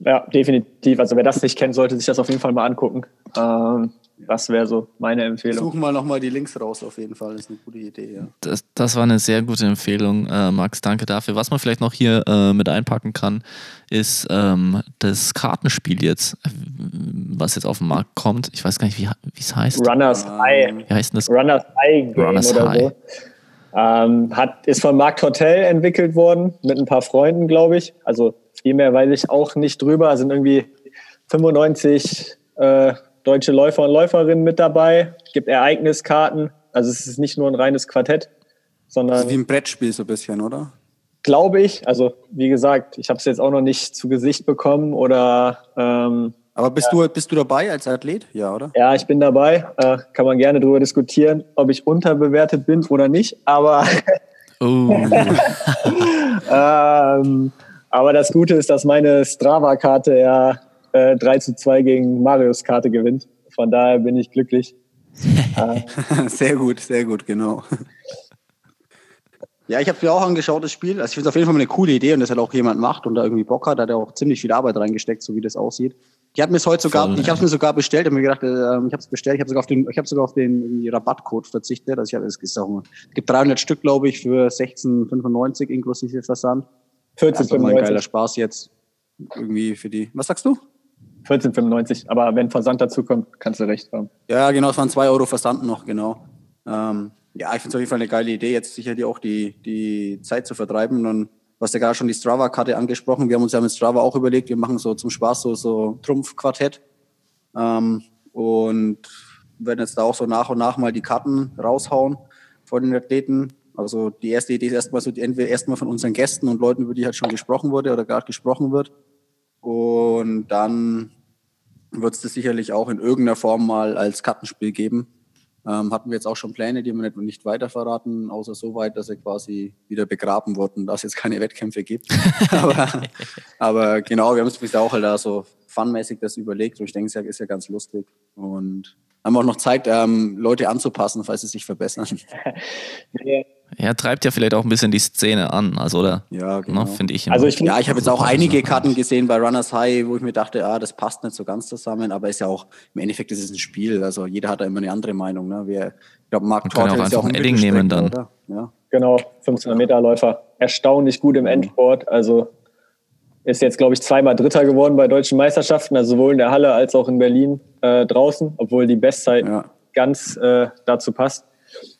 Ja, definitiv. Also wer das nicht kennt, sollte sich das auf jeden Fall mal angucken. Ähm, das wäre so meine Empfehlung. Suchen wir nochmal die Links raus, auf jeden Fall. Das ist eine gute Idee, ja. Das, das war eine sehr gute Empfehlung, äh, Max. Danke dafür. Was man vielleicht noch hier äh, mit einpacken kann, ist ähm, das Kartenspiel jetzt, was jetzt auf den Markt kommt. Ich weiß gar nicht, wie es heißt. Runners High. Wie heißt denn das? Runners High Game Runners oder High. so. Ähm, hat, ist von Markt Hotel entwickelt worden, mit ein paar Freunden, glaube ich. Also viel mehr weiß ich auch nicht drüber. Es sind irgendwie 95 äh, deutsche Läufer und Läuferinnen mit dabei. Gibt Ereigniskarten. Also es ist nicht nur ein reines Quartett, sondern Also wie ein Brettspiel so ein bisschen, oder? glaube ich, also wie gesagt, ich habe es jetzt auch noch nicht zu Gesicht bekommen oder ähm, Aber bist, du, bist du dabei als Athlet? Ja, oder? ja, ich bin dabei. Äh, kann man gerne darüber diskutieren, ob ich unterbewertet bin oder nicht. Aber Oh, Ähm, aber das Gute ist, dass meine Strava-Karte ja äh, 3 zu 2 gegen Marius Karte gewinnt. Von daher bin ich glücklich. sehr gut, sehr gut, genau. Ja, ich habe mir auch angeschaut, das Spiel. Also ich finde es auf jeden Fall eine coole Idee und dass halt auch jemand macht und da irgendwie Bock hat, da hat er auch ziemlich viel Arbeit reingesteckt, so wie das aussieht. Ich habe mir heute sogar, Voll, ich habe es mir sogar bestellt, habe mir gedacht, äh, ich habe es bestellt, ich habe sogar auf den, ich habe sogar auf den Rabattcode verzichtet. Also ich habe es es gibt 300 Stück, glaube ich, für 16,95 inklusive Versand. Das ist doch mal ein geiler 14,95. Spaß jetzt irgendwie für die. Was sagst du? 14,95. Aber wenn Versand dazu kommt, kannst du recht haben. Ja, genau, es waren zwei Euro Versand noch, genau. Ähm, ja, ich finde es auf jeden Fall eine geile Idee, jetzt sicherlich auch die, die Zeit zu vertreiben. Und du hast ja gerade schon die Strava-Karte angesprochen. Wir haben uns ja mit Strava auch überlegt, wir machen so zum Spaß so, so Trumpf-Quartett. Ähm, und werden jetzt da auch so nach und nach mal die Karten raushauen vor den Athleten. Also die erste Idee ist erstmal so, entweder erstmal von unseren Gästen und Leuten, über die halt schon gesprochen wurde oder gerade gesprochen wird. Und dann wird es das sicherlich auch in irgendeiner Form mal als Kartenspiel geben. Ähm, hatten wir jetzt auch schon Pläne, die wir nicht, nicht weiter verraten, außer so weit, dass sie quasi wieder begraben wurden, da es jetzt keine Wettkämpfe gibt. aber, aber genau, wir haben uns bisher auch halt da so funmäßig das überlegt und ich denke, es ist ja, ist ja ganz lustig. Und haben auch noch Zeit, ähm, Leute anzupassen, falls sie sich verbessern. er treibt ja vielleicht auch ein bisschen die Szene an, also oder? Ja, genau. Ne, Finde ich. Also ich Ja, ich habe jetzt auch einige Karten gesehen bei Runners High, wo ich mir dachte, ah, das passt nicht so ganz zusammen, aber ist ja auch, im Endeffekt ist es ein Spiel, also jeder hat da immer eine andere Meinung. Ne? Wir, ich glaube, Mark Tortel auch ist ja auch einfach ein Edding nehmen dann. Oder? Ja. genau, 1500 Meter Läufer. Erstaunlich gut im Endsport. Also ist jetzt, glaube ich, zweimal Dritter geworden bei deutschen Meisterschaften, also sowohl in der Halle als auch in Berlin äh, draußen, obwohl die Bestzeit Ja. ganz äh, dazu passt.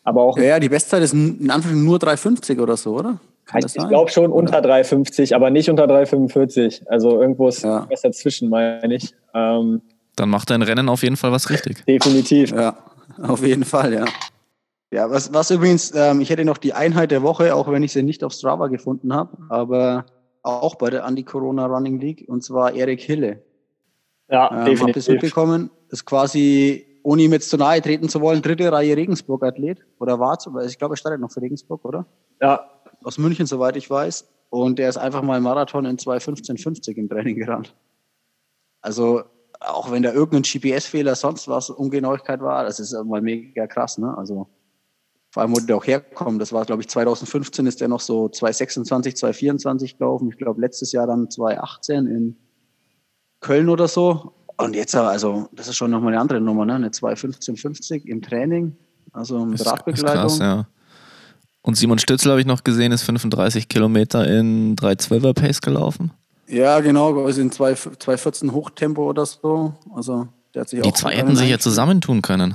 Aber auch Ja, die Bestzeit ist in Anführungszeichen nur 3,50 oder so, oder? Kann ich glaube schon unter 3,50, aber nicht unter 3,45. Also irgendwo ist Ja. was dazwischen, meine ich. Ähm, Dann macht dein Rennen auf jeden Fall was richtig. definitiv. Ja, auf jeden Fall, ja. Ja, was, was übrigens, ähm, ich hätte noch die Einheit der Woche, auch wenn ich sie nicht auf Strava gefunden habe, aber auch bei der Anti-Corona Running League, und zwar Erik Hille. Ja, Ähm, habt ihr das definitiv. mitbekommen? Ist quasi, ohne ihm jetzt zu nahe treten zu wollen, dritte Reihe Regensburg-Athlet. Oder war es, ich glaube, er startet noch für Regensburg, oder? Ja, Aus München, soweit ich weiß. Und der ist einfach mal Marathon in 2.15.50 im Training gerannt. Also, auch wenn da irgendein GPS-Fehler sonst was, Ungenauigkeit war, das ist mal mega krass, ne? Also, vor allem, wo der auch herkommt, das war, glaube ich, 2015 ist der noch so 2,26, 2,24 gelaufen. Ich glaube, letztes Jahr dann 2,18 in Köln oder so. Und jetzt, also, das ist schon nochmal eine andere Nummer, ne? Eine 2,15,50 im Training, also mit Das ist Radbegleitung. krass, ja. Und Simon Stützel habe ich noch gesehen, ist 35 Kilometer in 312er Pace gelaufen. Ja, genau, also in 2 2,14 Hochtempo oder so. Also, der hat sich Die auch zwei hätten sich ja zusammentun können.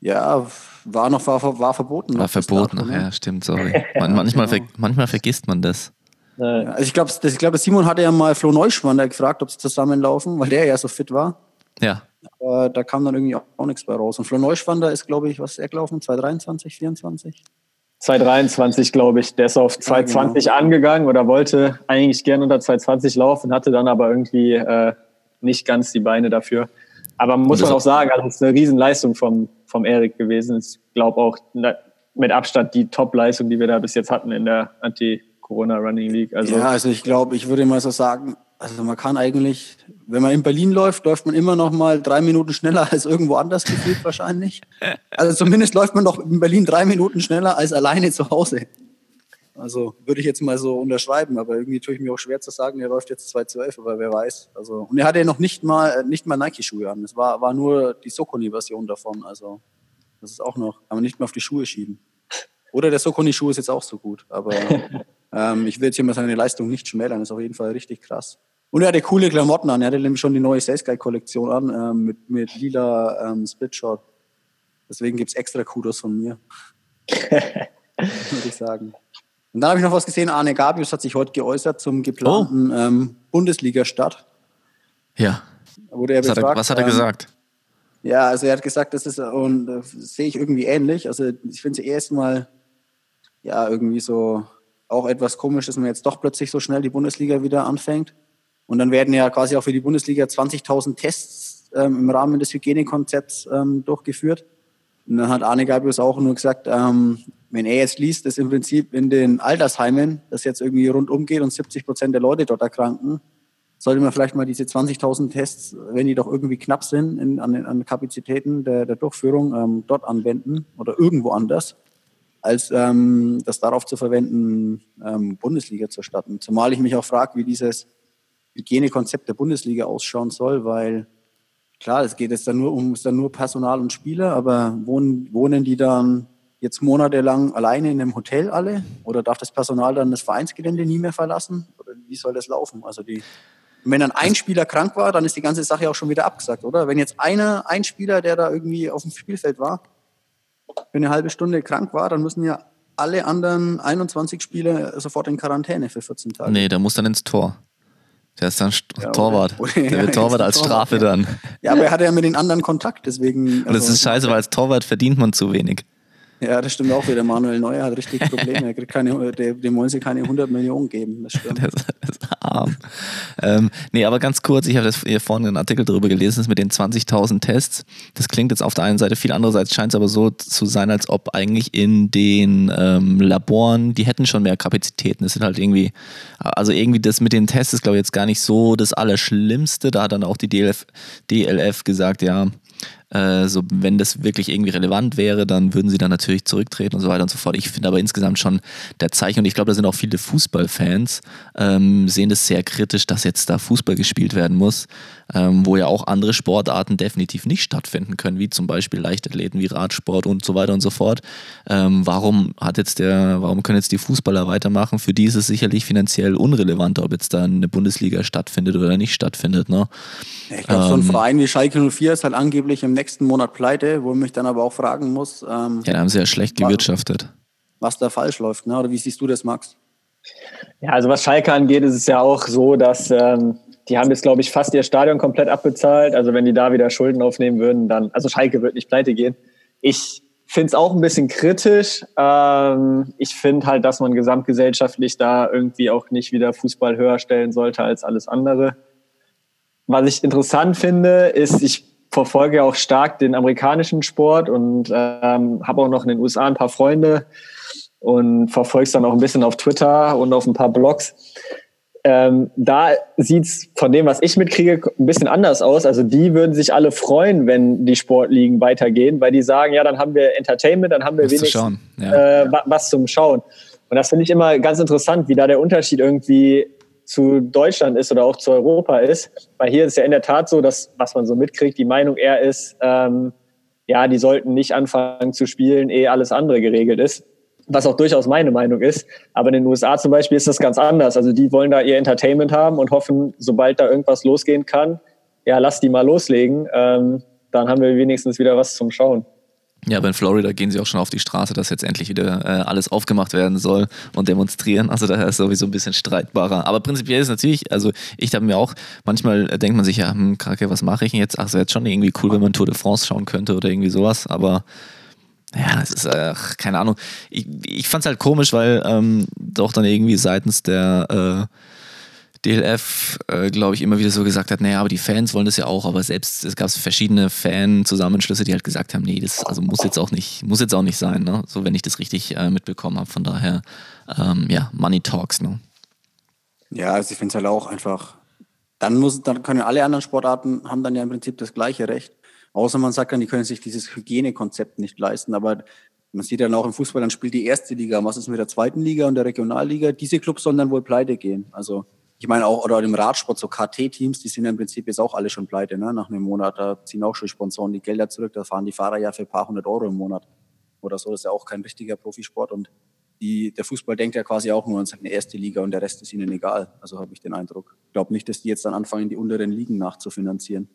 Ja, war noch war, war verboten. War verboten. Ach ne? ja, stimmt, sorry. Man, manchmal, genau. ver, manchmal vergisst man das. Äh, Also ich glaube, ich glaub, Simon hatte ja mal Flo Neuschwander gefragt, ob sie zusammenlaufen, weil der ja so fit war. Ja. Aber da kam dann irgendwie auch, auch nichts bei raus. Und Flo Neuschwander ist, glaube ich, was ist er gelaufen? 223, 24? 223, glaube ich. Der ist auf 220 genau. angegangen oder wollte eigentlich gerne unter 220 laufen, hatte dann aber irgendwie äh, nicht ganz die Beine dafür. Aber muss man auch auch- sagen, also es ist eine Riesenleistung vom, vom Erik gewesen. Ich glaube auch na, mit Abstand die Top-Leistung, die wir da bis jetzt hatten in der Anti-Corona Running League. Also ja, also ich glaube, ich würde mal so sagen, Also man kann eigentlich, wenn man in Berlin läuft, läuft man immer noch mal drei Minuten schneller als irgendwo anders gefühlt wahrscheinlich. Also zumindest läuft man doch in Berlin drei Minuten schneller als alleine zu Hause. Also würde ich jetzt mal so unterschreiben, aber irgendwie tue ich mir auch schwer zu sagen, er läuft jetzt 2.12, aber wer weiß. Also, und er hatte noch nicht mal, nicht mal Nike-Schuhe an. Es war, war nur die Sokoni-Version davon. Also das ist auch noch, kann man nicht mehr auf die Schuhe schieben. Oder der Sokoni-Schuh ist jetzt auch so gut, aber ähm, ich will jetzt hier mal seine Leistung nicht schmälern, das ist auf jeden Fall richtig krass. Und er hatte coole Klamotten an. Er hatte nämlich schon die neue Sales Guy Kollektion an ähm, mit, mit lila ähm, Splitshot. Deswegen gibt's extra Kudos von mir. Würde ich sagen. Und dann habe ich noch was gesehen. Arne Gabius hat sich heute geäußert zum geplanten oh. ähm, Bundesliga-Start. Ja. Wurde er was, befragt, hat er, was hat er gesagt? Ähm, ja, also er hat gesagt, das ist, und äh, sehe ich irgendwie ähnlich. Also ich finde es erstmal ja irgendwie so auch etwas komisch, dass man jetzt doch plötzlich so schnell die Bundesliga wieder anfängt. Und dann werden ja quasi auch für die Bundesliga 20.000 Tests ähm, im Rahmen des Hygienekonzepts ähm, durchgeführt. Und dann hat Arne Gabrius auch nur gesagt, ähm, wenn er jetzt liest, dass im Prinzip in den Altersheimen das jetzt irgendwie rundum geht und 70 Prozent der Leute dort erkranken, sollte man vielleicht mal diese 20.000 Tests, wenn die doch irgendwie knapp sind in, an, an Kapazitäten der, der Durchführung, ähm, dort anwenden oder irgendwo anders, als ähm, das darauf zu verwenden, ähm, Bundesliga zu starten. Zumal ich mich auch frage, wie dieses Hygienekonzept der Bundesliga ausschauen soll, weil klar, es geht jetzt dann nur um dann nur Personal und Spieler, aber wohnen, wohnen die dann jetzt monatelang alleine in einem Hotel alle? Oder darf das Personal dann das Vereinsgelände nie mehr verlassen? Oder wie soll das laufen? Also die, wenn dann ein Spieler krank war, dann ist die ganze Sache auch schon wieder abgesagt, oder? Wenn jetzt einer, ein Spieler, der da irgendwie auf dem Spielfeld war, für eine halbe Stunde krank war, dann müssen ja alle anderen 21 Spieler sofort in Quarantäne für 14 Tage. Nee, der muss dann ins Tor. Der ist dann ja, Torwart. Oder, der wird Torwart als Strafe dann. Ja, aber er hatte ja mit den anderen Kontakt, deswegen. Und das also, ist scheiße, weil als Torwart verdient man zu wenig. Ja, das stimmt auch wieder. Manuel Neuer hat richtig Probleme. Er kriegt keine, dem wollen sie keine 100 Millionen geben. Das stimmt. Das, das ist arm. Ähm, nee, aber ganz kurz, ich habe hier vorne einen Artikel darüber gelesen, das mit den 20.000 Tests. Das klingt jetzt auf der einen Seite viel, andererseits scheint es aber so zu sein, als ob eigentlich in den ähm, Laboren, die hätten schon mehr Kapazitäten. Das sind halt irgendwie, also irgendwie das mit den Tests ist, glaube ich, jetzt gar nicht so das Allerschlimmste. Da hat dann auch die DLF, DLF gesagt, ja, äh, so, wenn das wirklich irgendwie relevant wäre, dann würden sie dann natürlich zurücktreten und so weiter und so fort. Ich finde aber insgesamt schon der Zeichen, und ich glaube, da sind auch viele Fußballfans, ähm, sehen das sehr kritisch, dass jetzt da Fußball gespielt werden muss, ähm, wo ja auch andere Sportarten definitiv nicht stattfinden können, wie zum Beispiel Leichtathleten, wie Radsport und so weiter und so fort. Ähm, warum hat jetzt der, warum können jetzt die Fußballer weitermachen? Für die ist es sicherlich finanziell unrelevant, ob jetzt da eine Bundesliga stattfindet oder nicht stattfindet. Ne? Ich glaube, so ein ähm, Verein wie Schalke 04 ist halt angeblich im nächsten Monat pleite, wo ich mich dann aber auch fragen muss. Ähm, ja, da haben sie ja schlecht gewirtschaftet. Was, was da falsch läuft, ne? oder wie siehst du das, Max? Ja, also was Schalke angeht, ist es ja auch so, dass ähm, die haben jetzt, glaube ich, fast ihr Stadion komplett abbezahlt. Also wenn die da wieder Schulden aufnehmen würden, dann, also Schalke wird nicht pleite gehen. Ich finde es auch ein bisschen kritisch. Ähm, ich finde halt, dass man gesamtgesellschaftlich da irgendwie auch nicht wieder Fußball höher stellen sollte als alles andere. Was ich interessant finde, ist, ich verfolge auch stark den amerikanischen Sport und ähm, habe auch noch in den USA ein paar Freunde und verfolge es dann auch ein bisschen auf Twitter und auf ein paar Blogs. Ähm, da sieht's von dem, was ich mitkriege, ein bisschen anders aus. Also die würden sich alle freuen, wenn die Sportligen weitergehen, weil die sagen, ja, dann haben wir Entertainment, dann haben wir was wenigstens ja. äh, was zum Schauen. Und das finde ich immer ganz interessant, wie da der Unterschied irgendwie zu Deutschland ist oder auch zu Europa ist. Weil hier ist ja in der Tat so, dass, was man so mitkriegt, die Meinung eher ist, ähm, ja, die sollten nicht anfangen zu spielen, ehe alles andere geregelt ist. Was auch durchaus meine Meinung ist. Aber in den USA zum Beispiel ist das ganz anders. Also die wollen da ihr Entertainment haben und hoffen, sobald da irgendwas losgehen kann, ja, lass die mal loslegen. Ähm, dann haben wir wenigstens wieder was zum Schauen. Ja, aber in Florida gehen sie auch schon auf die Straße, dass jetzt endlich wieder äh, alles aufgemacht werden soll und demonstrieren. Also daher ist sowieso ein bisschen streitbarer. Aber prinzipiell ist natürlich, also ich habe mir auch, manchmal denkt man sich ja, hm, Kacke, was mache ich denn jetzt? Ach, so jetzt schon irgendwie cool, wenn man Tour de France schauen könnte oder irgendwie sowas. Aber ja, es ist, äh, keine Ahnung. Ich, ich fand es halt komisch, weil ähm, doch dann irgendwie seitens der äh, DLF, äh, glaube ich, immer wieder so gesagt hat, naja, aber die Fans wollen das ja auch, aber selbst es gab verschiedene Fan-Zusammenschlüsse, die halt gesagt haben, nee, das also muss jetzt auch nicht, muss jetzt auch nicht sein, ne? So wenn ich das richtig äh, mitbekommen habe. Von daher, ähm, ja, Money Talks, ne? Ja, also ich finde es halt auch einfach dann, muss, dann können alle anderen Sportarten haben dann ja im Prinzip das gleiche Recht. Außer man sagt dann, die können sich dieses Hygienekonzept nicht leisten. Aber man sieht dann auch im Fußball, dann spielt die erste Liga. Was ist mit der zweiten Liga und der Regionalliga? Diese Clubs sollen dann wohl pleite gehen. Also ich meine auch, oder im Radsport, so KT-Teams, die sind ja im Prinzip jetzt auch alle schon pleite, ne? nach einem Monat. Da ziehen auch schon Sponsoren die Gelder zurück, da fahren die Fahrer ja für ein paar hundert Euro im Monat. Oder so, das ist ja auch kein richtiger Profisport. Und die, der Fußball denkt ja quasi auch nur an seine erste Liga und der Rest ist ihnen egal. Also habe ich den Eindruck. Ich glaube nicht, dass die jetzt dann anfangen, die unteren Ligen nachzufinanzieren.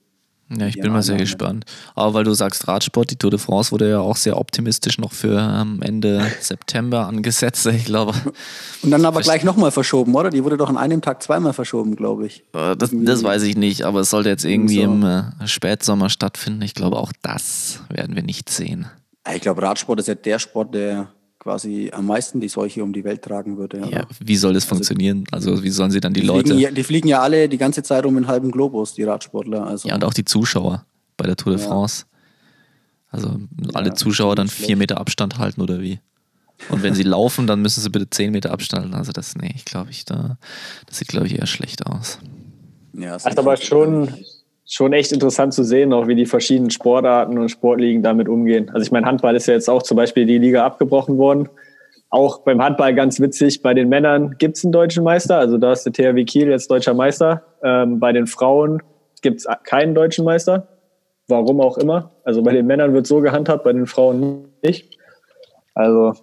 Ja, ich bin mal sehr gespannt. Aber weil du sagst Radsport, die Tour de France wurde ja auch sehr optimistisch noch für ähm, Ende September angesetzt, ich glaube. Und dann aber gleich nochmal verschoben, oder? Die wurde doch an einem Tag zweimal verschoben, glaube ich. Äh, das, das, weiß ich nicht, aber es sollte jetzt irgendwie so. im äh, Spätsommer stattfinden. Ich glaube, auch das werden wir nicht sehen. Ich glaube, Radsport ist ja der Sport, der quasi am meisten die Seuche um die Welt tragen würde. Ja, wie soll das also, funktionieren? Also wie sollen sie dann die, die Leute... Fliegen, die fliegen ja alle die ganze Zeit um den halben Globus, die Radsportler. Also. Ja, und auch die Zuschauer bei der Tour de France. Also alle ja, Zuschauer dann vier Meter Abstand halten oder wie? Und wenn sie laufen, dann müssen sie bitte zehn Meter Abstand halten. Also das, nee, ich glaube, ich da, das sieht, glaube ich, eher schlecht aus. Ja, das ist aber schon, schon echt interessant zu sehen, auch wie die verschiedenen Sportarten und Sportligen damit umgehen. Also ich meine, Handball ist ja jetzt auch zum Beispiel die Liga abgebrochen worden. Auch beim Handball ganz witzig, bei den Männern gibt es einen deutschen Meister, also da ist der THW Kiel jetzt deutscher Meister. Ähm, bei den Frauen gibt es keinen deutschen Meister, warum auch immer. Also bei den Männern wird so gehandhabt, bei den Frauen nicht. Also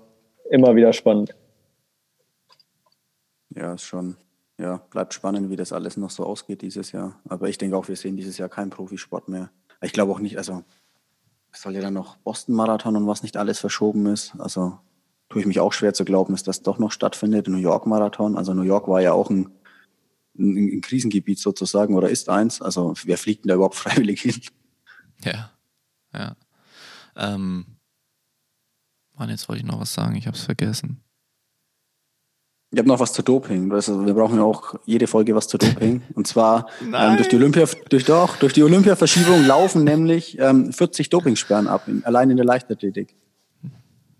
immer wieder spannend. Ja, ist schon ja, bleibt spannend, wie das alles noch so ausgeht dieses Jahr. Aber ich denke auch, wir sehen dieses Jahr keinen Profisport mehr. Ich glaube auch nicht, also es soll ja dann noch Boston-Marathon und was nicht alles verschoben ist. Also tue ich mich auch schwer zu glauben, dass das doch noch stattfindet. New York-Marathon. Also New York war ja auch ein, ein, ein, Krisengebiet sozusagen oder ist eins. Also wer fliegt denn da überhaupt freiwillig hin? Ja, ja. Ähm, Mann, jetzt wollte ich noch was sagen, ich habe es vergessen. Ich habe noch was zu Doping. Also wir brauchen ja auch jede Folge was zu Doping. Und zwar ähm, durch die Olympia, durch doch, durch die Olympia-Verschiebung laufen nämlich ähm, 40 Dopingsperren ab, in, allein in der Leichtathletik.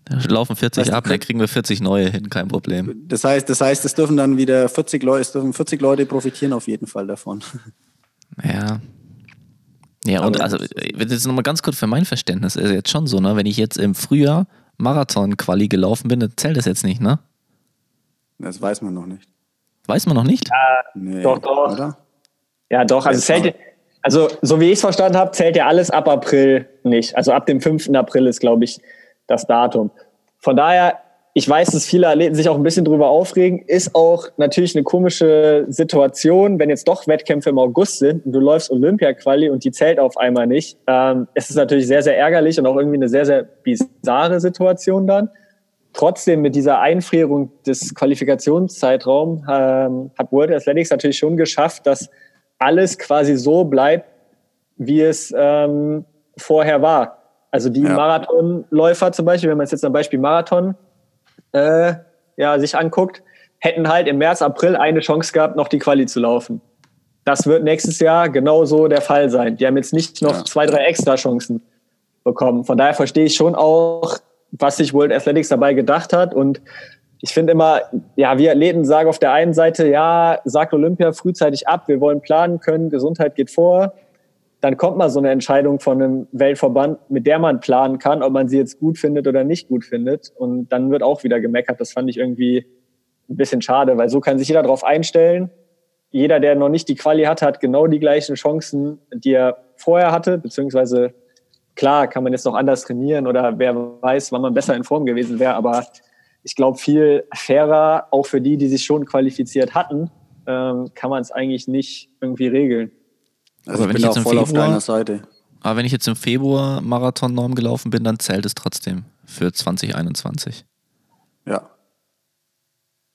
Da laufen 40 das heißt, ab, dann kriegen wir 40 neue hin, kein Problem. Das heißt, das heißt, es dürfen dann wieder 40 Leute, es dürfen 40 Leute profitieren auf jeden Fall davon. Ja. Ja, und also, jetzt nochmal ganz kurz für mein Verständnis, ist jetzt schon so, ne, wenn ich jetzt im Frühjahr Marathon-Quali gelaufen bin, dann zählt das jetzt nicht, ne? Das weiß man noch nicht. Weiß man noch nicht? Ja, nee, doch, doch. Oder? Ja, doch. Also, zählt, also so wie ich es verstanden habe, zählt ja alles ab April nicht. Also ab dem 5. April ist, glaube ich, das Datum. Von daher, ich weiß, dass viele Athleten sich auch ein bisschen drüber aufregen, ist auch natürlich eine komische Situation, wenn jetzt doch Wettkämpfe im August sind und du läufst Olympia-Quali und die zählt auf einmal nicht. Ähm, es ist natürlich sehr, sehr ärgerlich und auch irgendwie eine sehr, sehr bizarre Situation dann trotzdem mit dieser Einfrierung des Qualifikationszeitraums ähm, hat World Athletics natürlich schon geschafft, dass alles quasi so bleibt, wie es ähm, vorher war. Also die ja. Marathonläufer zum Beispiel, wenn man jetzt ein Beispiel Marathon äh, ja, sich anguckt, hätten halt im März, April eine Chance gehabt, noch die Quali zu laufen. Das wird nächstes Jahr genauso der Fall sein. Die haben jetzt nicht noch ja. zwei, drei extra Chancen bekommen. Von daher verstehe ich schon auch was sich World Athletics dabei gedacht hat. Und ich finde immer, ja, wir Athleten sagen auf der einen Seite, ja, sagt Olympia frühzeitig ab, wir wollen planen können, Gesundheit geht vor. Dann kommt mal so eine Entscheidung von einem Weltverband, mit der man planen kann, ob man sie jetzt gut findet oder nicht gut findet. Und dann wird auch wieder gemeckert. Das fand ich irgendwie ein bisschen schade, weil so kann sich jeder darauf einstellen. Jeder, der noch nicht die Quali hatte, hat genau die gleichen Chancen, die er vorher hatte, beziehungsweise Klar kann man jetzt noch anders trainieren oder wer weiß, wann man besser in Form gewesen wäre, aber ich glaube, viel fairer, auch für die, die sich schon qualifiziert hatten, ähm, kann man es eigentlich nicht irgendwie regeln. Also, also ich bin auch voll Februar, auf deiner Seite. Aber wenn ich jetzt im Februar Marathon-Norm gelaufen bin, dann zählt es trotzdem für 2021. Ja.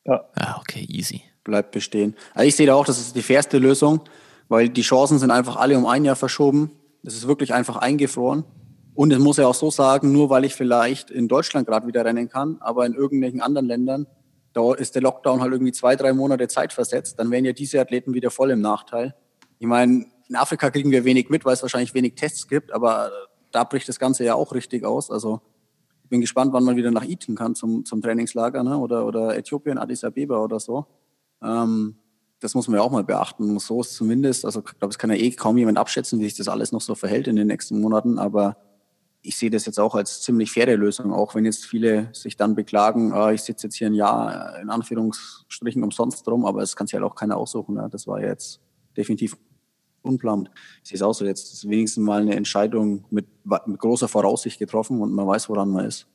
Ja. Ja, okay, easy. Bleibt bestehen. Also ich sehe da auch, das ist die fairste Lösung, weil die Chancen sind einfach alle um ein Jahr verschoben. Das ist wirklich einfach eingefroren. Und es muss ja auch so sagen, nur weil ich vielleicht in Deutschland gerade wieder rennen kann, aber in irgendwelchen anderen Ländern, da ist der Lockdown halt irgendwie zwei, drei Monate Zeit versetzt, dann wären ja diese Athleten wieder voll im Nachteil. Ich meine, in Afrika kriegen wir wenig mit, weil es wahrscheinlich wenig Tests gibt, aber da bricht das Ganze ja auch richtig aus. Also ich bin gespannt, wann man wieder nach Iten kann zum, zum Trainingslager ne? oder, oder Äthiopien, Addis Abeba oder so. Ähm, das muss man ja auch mal beachten. So ist zumindest, also ich glaube, es kann ja eh kaum jemand abschätzen, wie sich das alles noch so verhält in den nächsten Monaten, aber ich sehe das jetzt auch als ziemlich faire Lösung, auch wenn jetzt viele sich dann beklagen, ah, ich sitze jetzt hier ein Jahr in Anführungsstrichen umsonst drum, aber es kann sich halt auch keiner aussuchen. Ne? Das war jetzt definitiv unplant. Ich sehe es auch so, jetzt ist wenigstens mal eine Entscheidung mit, mit großer Voraussicht getroffen und man weiß, woran man ist.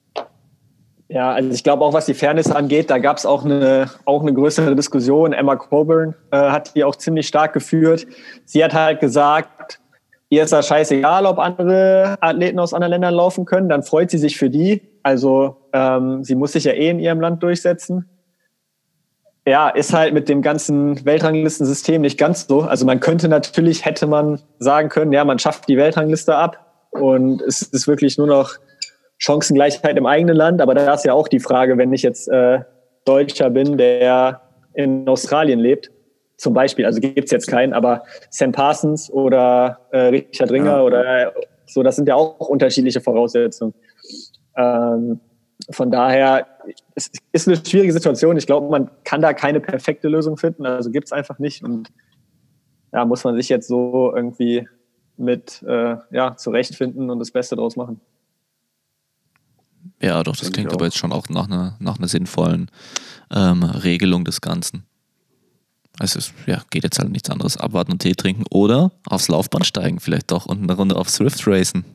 Ja, also ich glaube auch, was die Fairness angeht, da gab es auch eine, auch eine größere Diskussion. Emma Coburn äh, hat die auch ziemlich stark geführt. Sie hat halt gesagt, ihr ist das scheißegal, ob andere Athleten aus anderen Ländern laufen können, dann freut sie sich für die. Also ähm, sie muss sich ja eh in ihrem Land durchsetzen. Ja, ist halt mit dem ganzen Weltranglistensystem nicht ganz so. Also man könnte natürlich, hätte man sagen können, ja, man schafft die Weltrangliste ab und es ist wirklich nur noch Chancengleichheit im eigenen Land. Aber da ist ja auch die Frage, wenn ich jetzt äh, Deutscher bin, der in Australien lebt, zum Beispiel, also gibt es jetzt keinen, aber Sam Parsons oder äh, Richard Ringer ja. oder so, das sind ja auch unterschiedliche Voraussetzungen. Ähm, von daher es ist eine schwierige Situation. Ich glaube, man kann da keine perfekte Lösung finden. Also gibt es einfach nicht. Und ja, muss man sich jetzt so irgendwie mit äh, ja, zurechtfinden und das Beste draus machen. Ja, doch, das Denk klingt aber jetzt schon auch nach einer, nach einer sinnvollen ähm, Regelung des Ganzen. Also es ja, geht jetzt halt nichts anderes. Abwarten und Tee trinken oder aufs Laufband steigen vielleicht doch und eine Runde auf Swift racen.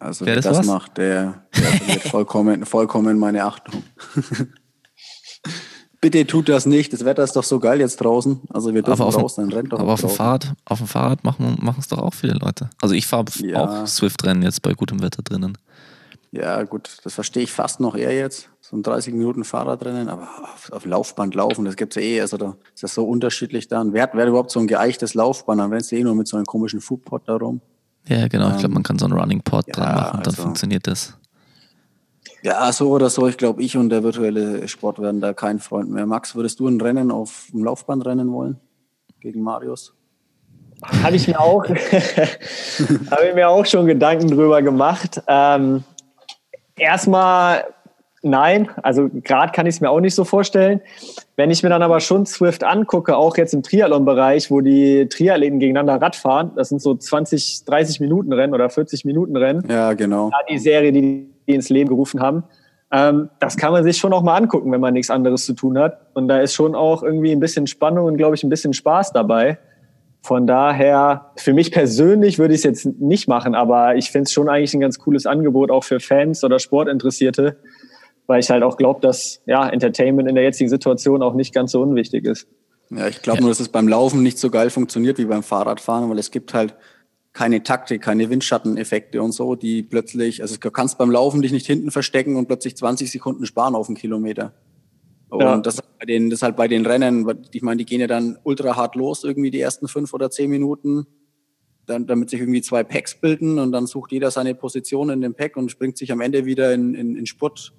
Also wer, wer das, das macht, der, der vollkommen, vollkommen meine Achtung. Bitte tut das nicht. Das Wetter ist doch so geil jetzt draußen. Also wir dürfen aber raus, dann rennt doch Aber auf dem Fahrrad, auf dem Fahrrad machen es doch auch viele Leute. Also ich fahre ja. auch Swift-Rennen jetzt bei gutem Wetter drinnen. Ja, gut, das verstehe ich fast noch eher jetzt. So ein 30 Minuten Fahrradrennen, aber auf, auf Laufband laufen, das gibt es ja eh. Also da ist das so unterschiedlich dann. Wer hat, wer hat überhaupt so ein geeichtes Laufband? Dann rennst du eh nur mit so einem komischen Foodpot da rum. Ja, genau. Ähm, ich glaube, man kann so einen Running Pod ja, dran machen, dann also, funktioniert das. Ja, so oder so. Ich glaube, ich und der virtuelle Sport werden da kein Freund mehr. Max, würdest du ein Rennen auf dem Laufband rennen wollen? Gegen Marius? Habe ich mir auch, habe ich mir auch schon Gedanken drüber gemacht. Ähm, Erstmal nein, also gerade kann ich es mir auch nicht so vorstellen. Wenn ich mir dann aber schon Swift angucke, auch jetzt im Triathlon-Bereich, wo die Triathleten gegeneinander Rad fahren, das sind so 20, 30 Minuten Rennen oder 40 Minuten Rennen. Ja, genau. Die Serie, die die ins Leben gerufen haben. Ähm, das kann man sich schon auch mal angucken, wenn man nichts anderes zu tun hat. Und da ist schon auch irgendwie ein bisschen Spannung und, glaube ich, ein bisschen Spaß dabei. Von daher, für mich persönlich würde ich es jetzt nicht machen, aber ich finde es schon eigentlich ein ganz cooles Angebot, auch für Fans oder Sportinteressierte, weil ich halt auch glaube, dass ja, Entertainment in der jetzigen Situation auch nicht ganz so unwichtig ist. Ja, ich glaube nur, dass es beim Laufen nicht so geil funktioniert wie beim Fahrradfahren, weil es gibt halt keine Taktik, keine Windschatteneffekte und so, die plötzlich, also du kannst beim Laufen dich nicht hinten verstecken und plötzlich 20 Sekunden sparen auf einen Kilometer. Und das, bei den, das halt bei den Rennen, ich meine, die gehen ja dann ultra hart los, irgendwie die ersten fünf oder zehn Minuten, dann, damit sich irgendwie zwei Packs bilden und dann sucht jeder seine Position in dem Pack und springt sich am Ende wieder in, in, in Spurt,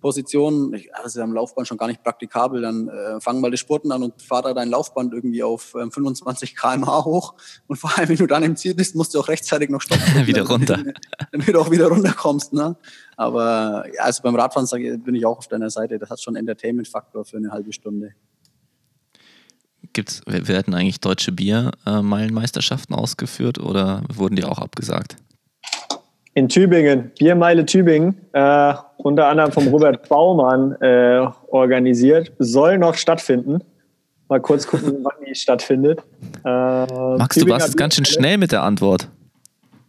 Position, das ist am Laufband schon gar nicht praktikabel, dann äh, fang mal die Spurten an und fahr da dein Laufband irgendwie auf ähm, 25 km/h hoch und vor allem, wenn du dann im Ziel bist, musst du auch rechtzeitig noch stoppen. wieder runter. Damit du auch wieder runterkommst. Ne? Aber ja, also beim Radfahren sage, bin ich auch auf deiner Seite. Das hat schon Entertainment-Faktor für eine halbe Stunde. Gibt's, werden eigentlich deutsche Biermeilenmeisterschaften ausgeführt oder wurden die auch abgesagt? In Tübingen, Biermeile Tübingen, äh, unter anderem vom Robert Baumann äh, organisiert, soll noch stattfinden. Mal kurz gucken, wann die stattfindet. Äh, Max, Tübinger du warst ganz schön schnell mit der Antwort.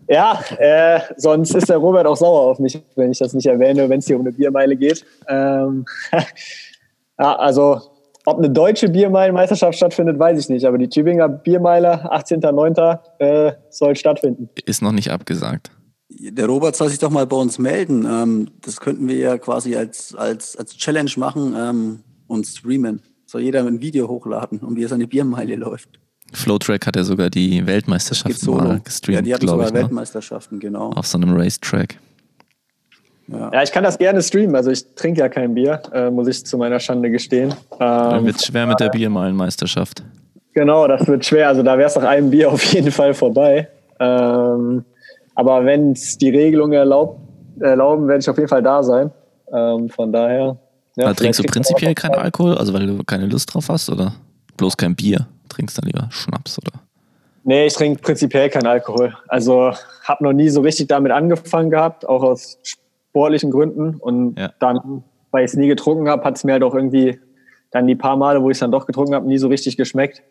Ja, äh, sonst ist der Robert auch sauer auf mich, wenn ich das nicht erwähne, wenn es hier um eine Biermeile geht. Ähm, ja, also ob eine deutsche Biermeilenmeisterschaft stattfindet, weiß ich nicht. Aber die Tübinger Biermeile, 18.09. Äh, soll stattfinden. Ist noch nicht abgesagt. Der Robert soll sich doch mal bei uns melden. Ähm, das könnten wir ja quasi als, als, als Challenge machen ähm, und streamen. Soll jeder ein Video hochladen und wie er seine Biermeile läuft. Flowtrack hat ja sogar die Weltmeisterschaften mal gestreamt. Ja, die hatten sogar ich, ne? Weltmeisterschaften, genau. Auf so einem Racetrack. Ja. ja. ich kann das gerne streamen. Also ich trinke ja kein Bier, äh, muss ich zu meiner Schande gestehen. Ähm, Dann wird schwer mit der Biermeilenmeisterschaft. Genau, das wird schwer. Also da wäre es nach einem Bier auf jeden Fall vorbei. Ähm, aber wenn es die Regelungen erlaubt, erlauben, werde ich auf jeden Fall da sein. Ähm, von daher. Ja, trinkst du prinzipiell keinen Alkohol, also weil du keine Lust drauf hast, oder? bloß kein Bier. Trinkst dann lieber Schnaps, oder? Nee, ich trinke prinzipiell keinen Alkohol. Also habe noch nie so richtig damit angefangen gehabt, auch aus sportlichen Gründen. Und Ja. dann, weil ich es nie getrunken habe, hat es mir halt auch irgendwie dann die paar Male, wo ich es dann doch getrunken habe, nie so richtig geschmeckt.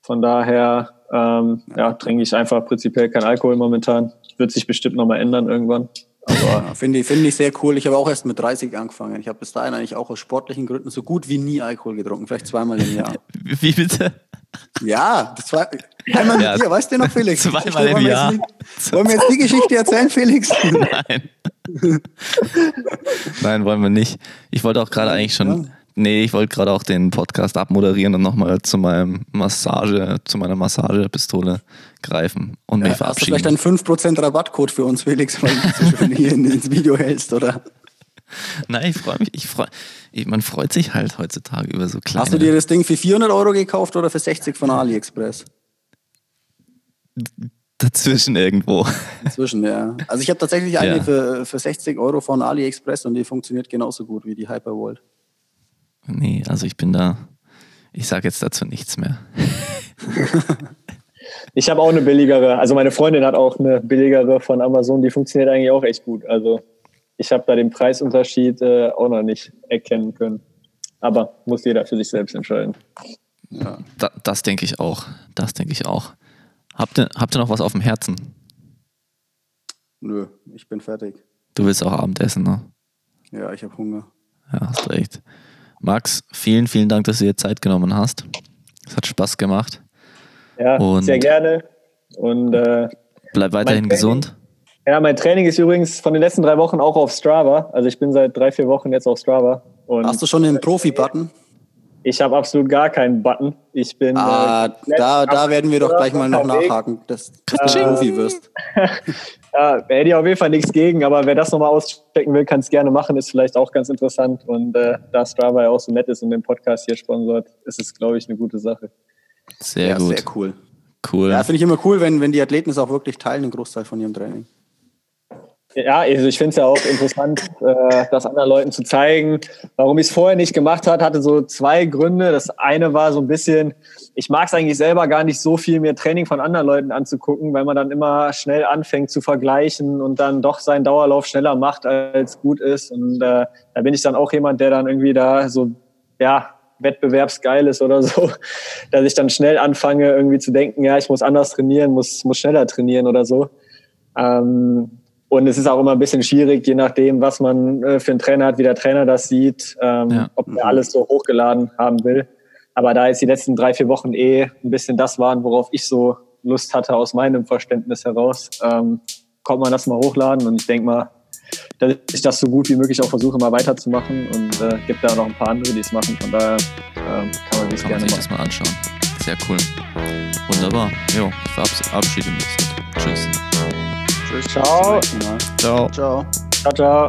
Von daher ähm, ja, trinke ich einfach prinzipiell keinen Alkohol momentan. Wird sich bestimmt nochmal ändern irgendwann. Ja, Finde ich, finde ich sehr cool. Ich habe auch erst mit 30 angefangen. Ich habe bis dahin eigentlich auch aus sportlichen Gründen so gut wie nie Alkohol getrunken. Vielleicht zweimal im Jahr. Wie bitte? Ja, war einmal mit Ja. dir, weißt du noch, Felix? Zweimal im Jahr. Nicht, wollen wir jetzt die Geschichte erzählen, Felix? Nein. Nein, wollen wir nicht. Ich wollte auch gerade eigentlich schon. Nee, ich wollte gerade auch den Podcast abmoderieren und nochmal zu meinem Massage, zu meiner Massagepistole greifen und mich Hast du verabschieden. vielleicht einen 5% Rabattcode für uns, Felix, weil du so schön hier in- ins Video hältst, oder? Nein, ich freue mich. Ich freu, ich, man freut sich halt heutzutage über so kleine. Hast du dir das Ding für 400 Euro gekauft oder für 60 von AliExpress? dazwischen irgendwo? Inzwischen, ja. Also ich habe tatsächlich eine Ja. für, für 60 Euro von AliExpress und die funktioniert genauso gut wie die Hypervolt. Nee, also ich bin da. Ich sage jetzt dazu nichts mehr. ich habe auch eine billigere, also meine Freundin hat auch eine billigere von Amazon, die funktioniert eigentlich auch echt gut. Also ich habe da den Preisunterschied äh, auch noch nicht erkennen können. Aber muss jeder für sich selbst entscheiden. Da, das denke ich auch. Das denke ich auch. Habt ihr, habt ihr noch was auf dem Herzen? Nö, ich bin fertig. Du willst auch Abendessen, ne? Ja, ich habe Hunger. Ja, hast recht. Max, vielen, vielen Dank, dass du dir Zeit genommen hast. Es hat Spaß gemacht. Ja, Und- sehr gerne. Und äh, Bleib weiterhin Training- gesund. ja, mein Training ist übrigens von den letzten drei Wochen auch auf Strava. Also ich bin seit drei, vier Wochen jetzt auf Strava. Und Hast du schon den Profi-Button? Ich habe absolut gar keinen Button. Ich bin Ah, äh, da, da werden wir doch gleich mal noch nachhaken, dass du Profi wirst. Ja, da hätte ich auf jeden Fall nichts gegen, aber wer das nochmal auschecken will, kann es gerne machen, ist vielleicht auch ganz interessant. Und äh, da Strava ja auch so nett ist und den Podcast hier sponsort, ist es, glaube ich, eine gute Sache. Sehr ja, gut. sehr cool. Cool. Ja, finde ich immer cool, wenn, wenn die Athleten es auch wirklich teilen, den Großteil von ihrem Training. Ja, also ich finde es ja auch interessant, äh, das anderen Leuten zu zeigen. Warum ich es vorher nicht gemacht hat, hatte so zwei Gründe. Das eine war so ein bisschen, ich mag es eigentlich selber gar nicht so viel, mir Training von anderen Leuten anzugucken, weil man dann immer schnell anfängt zu vergleichen und dann doch seinen Dauerlauf schneller macht, als gut ist. Und äh, da bin ich dann auch jemand, der dann irgendwie da so, ja, wettbewerbsgeil ist oder so, dass ich dann schnell anfange, irgendwie zu denken, ja, ich muss anders trainieren, muss, muss schneller trainieren oder so. Ähm, und es ist auch immer ein bisschen schwierig, je nachdem, was man äh, für einen Trainer hat, wie der Trainer das sieht, ähm, Ja. ob er alles so hochgeladen haben will. Aber da jetzt die letzten drei, vier Wochen eh ein bisschen das waren, worauf ich so Lust hatte aus meinem Verständnis heraus, ähm, konnte man das mal hochladen. Und ich denke mal, dass ich das so gut wie möglich auch versuche, mal weiterzumachen. Und äh, gibt da noch ein paar andere, die es machen. Von daher ähm, kann man sich Kann man gerne sich machen. das mal anschauen. Sehr cool. Wunderbar. Jo, ich verabs- verabschiede mich. Tschüss. Tschüss. Ciao. Bis Mal. Ciao. Ciao. Ciao, ciao.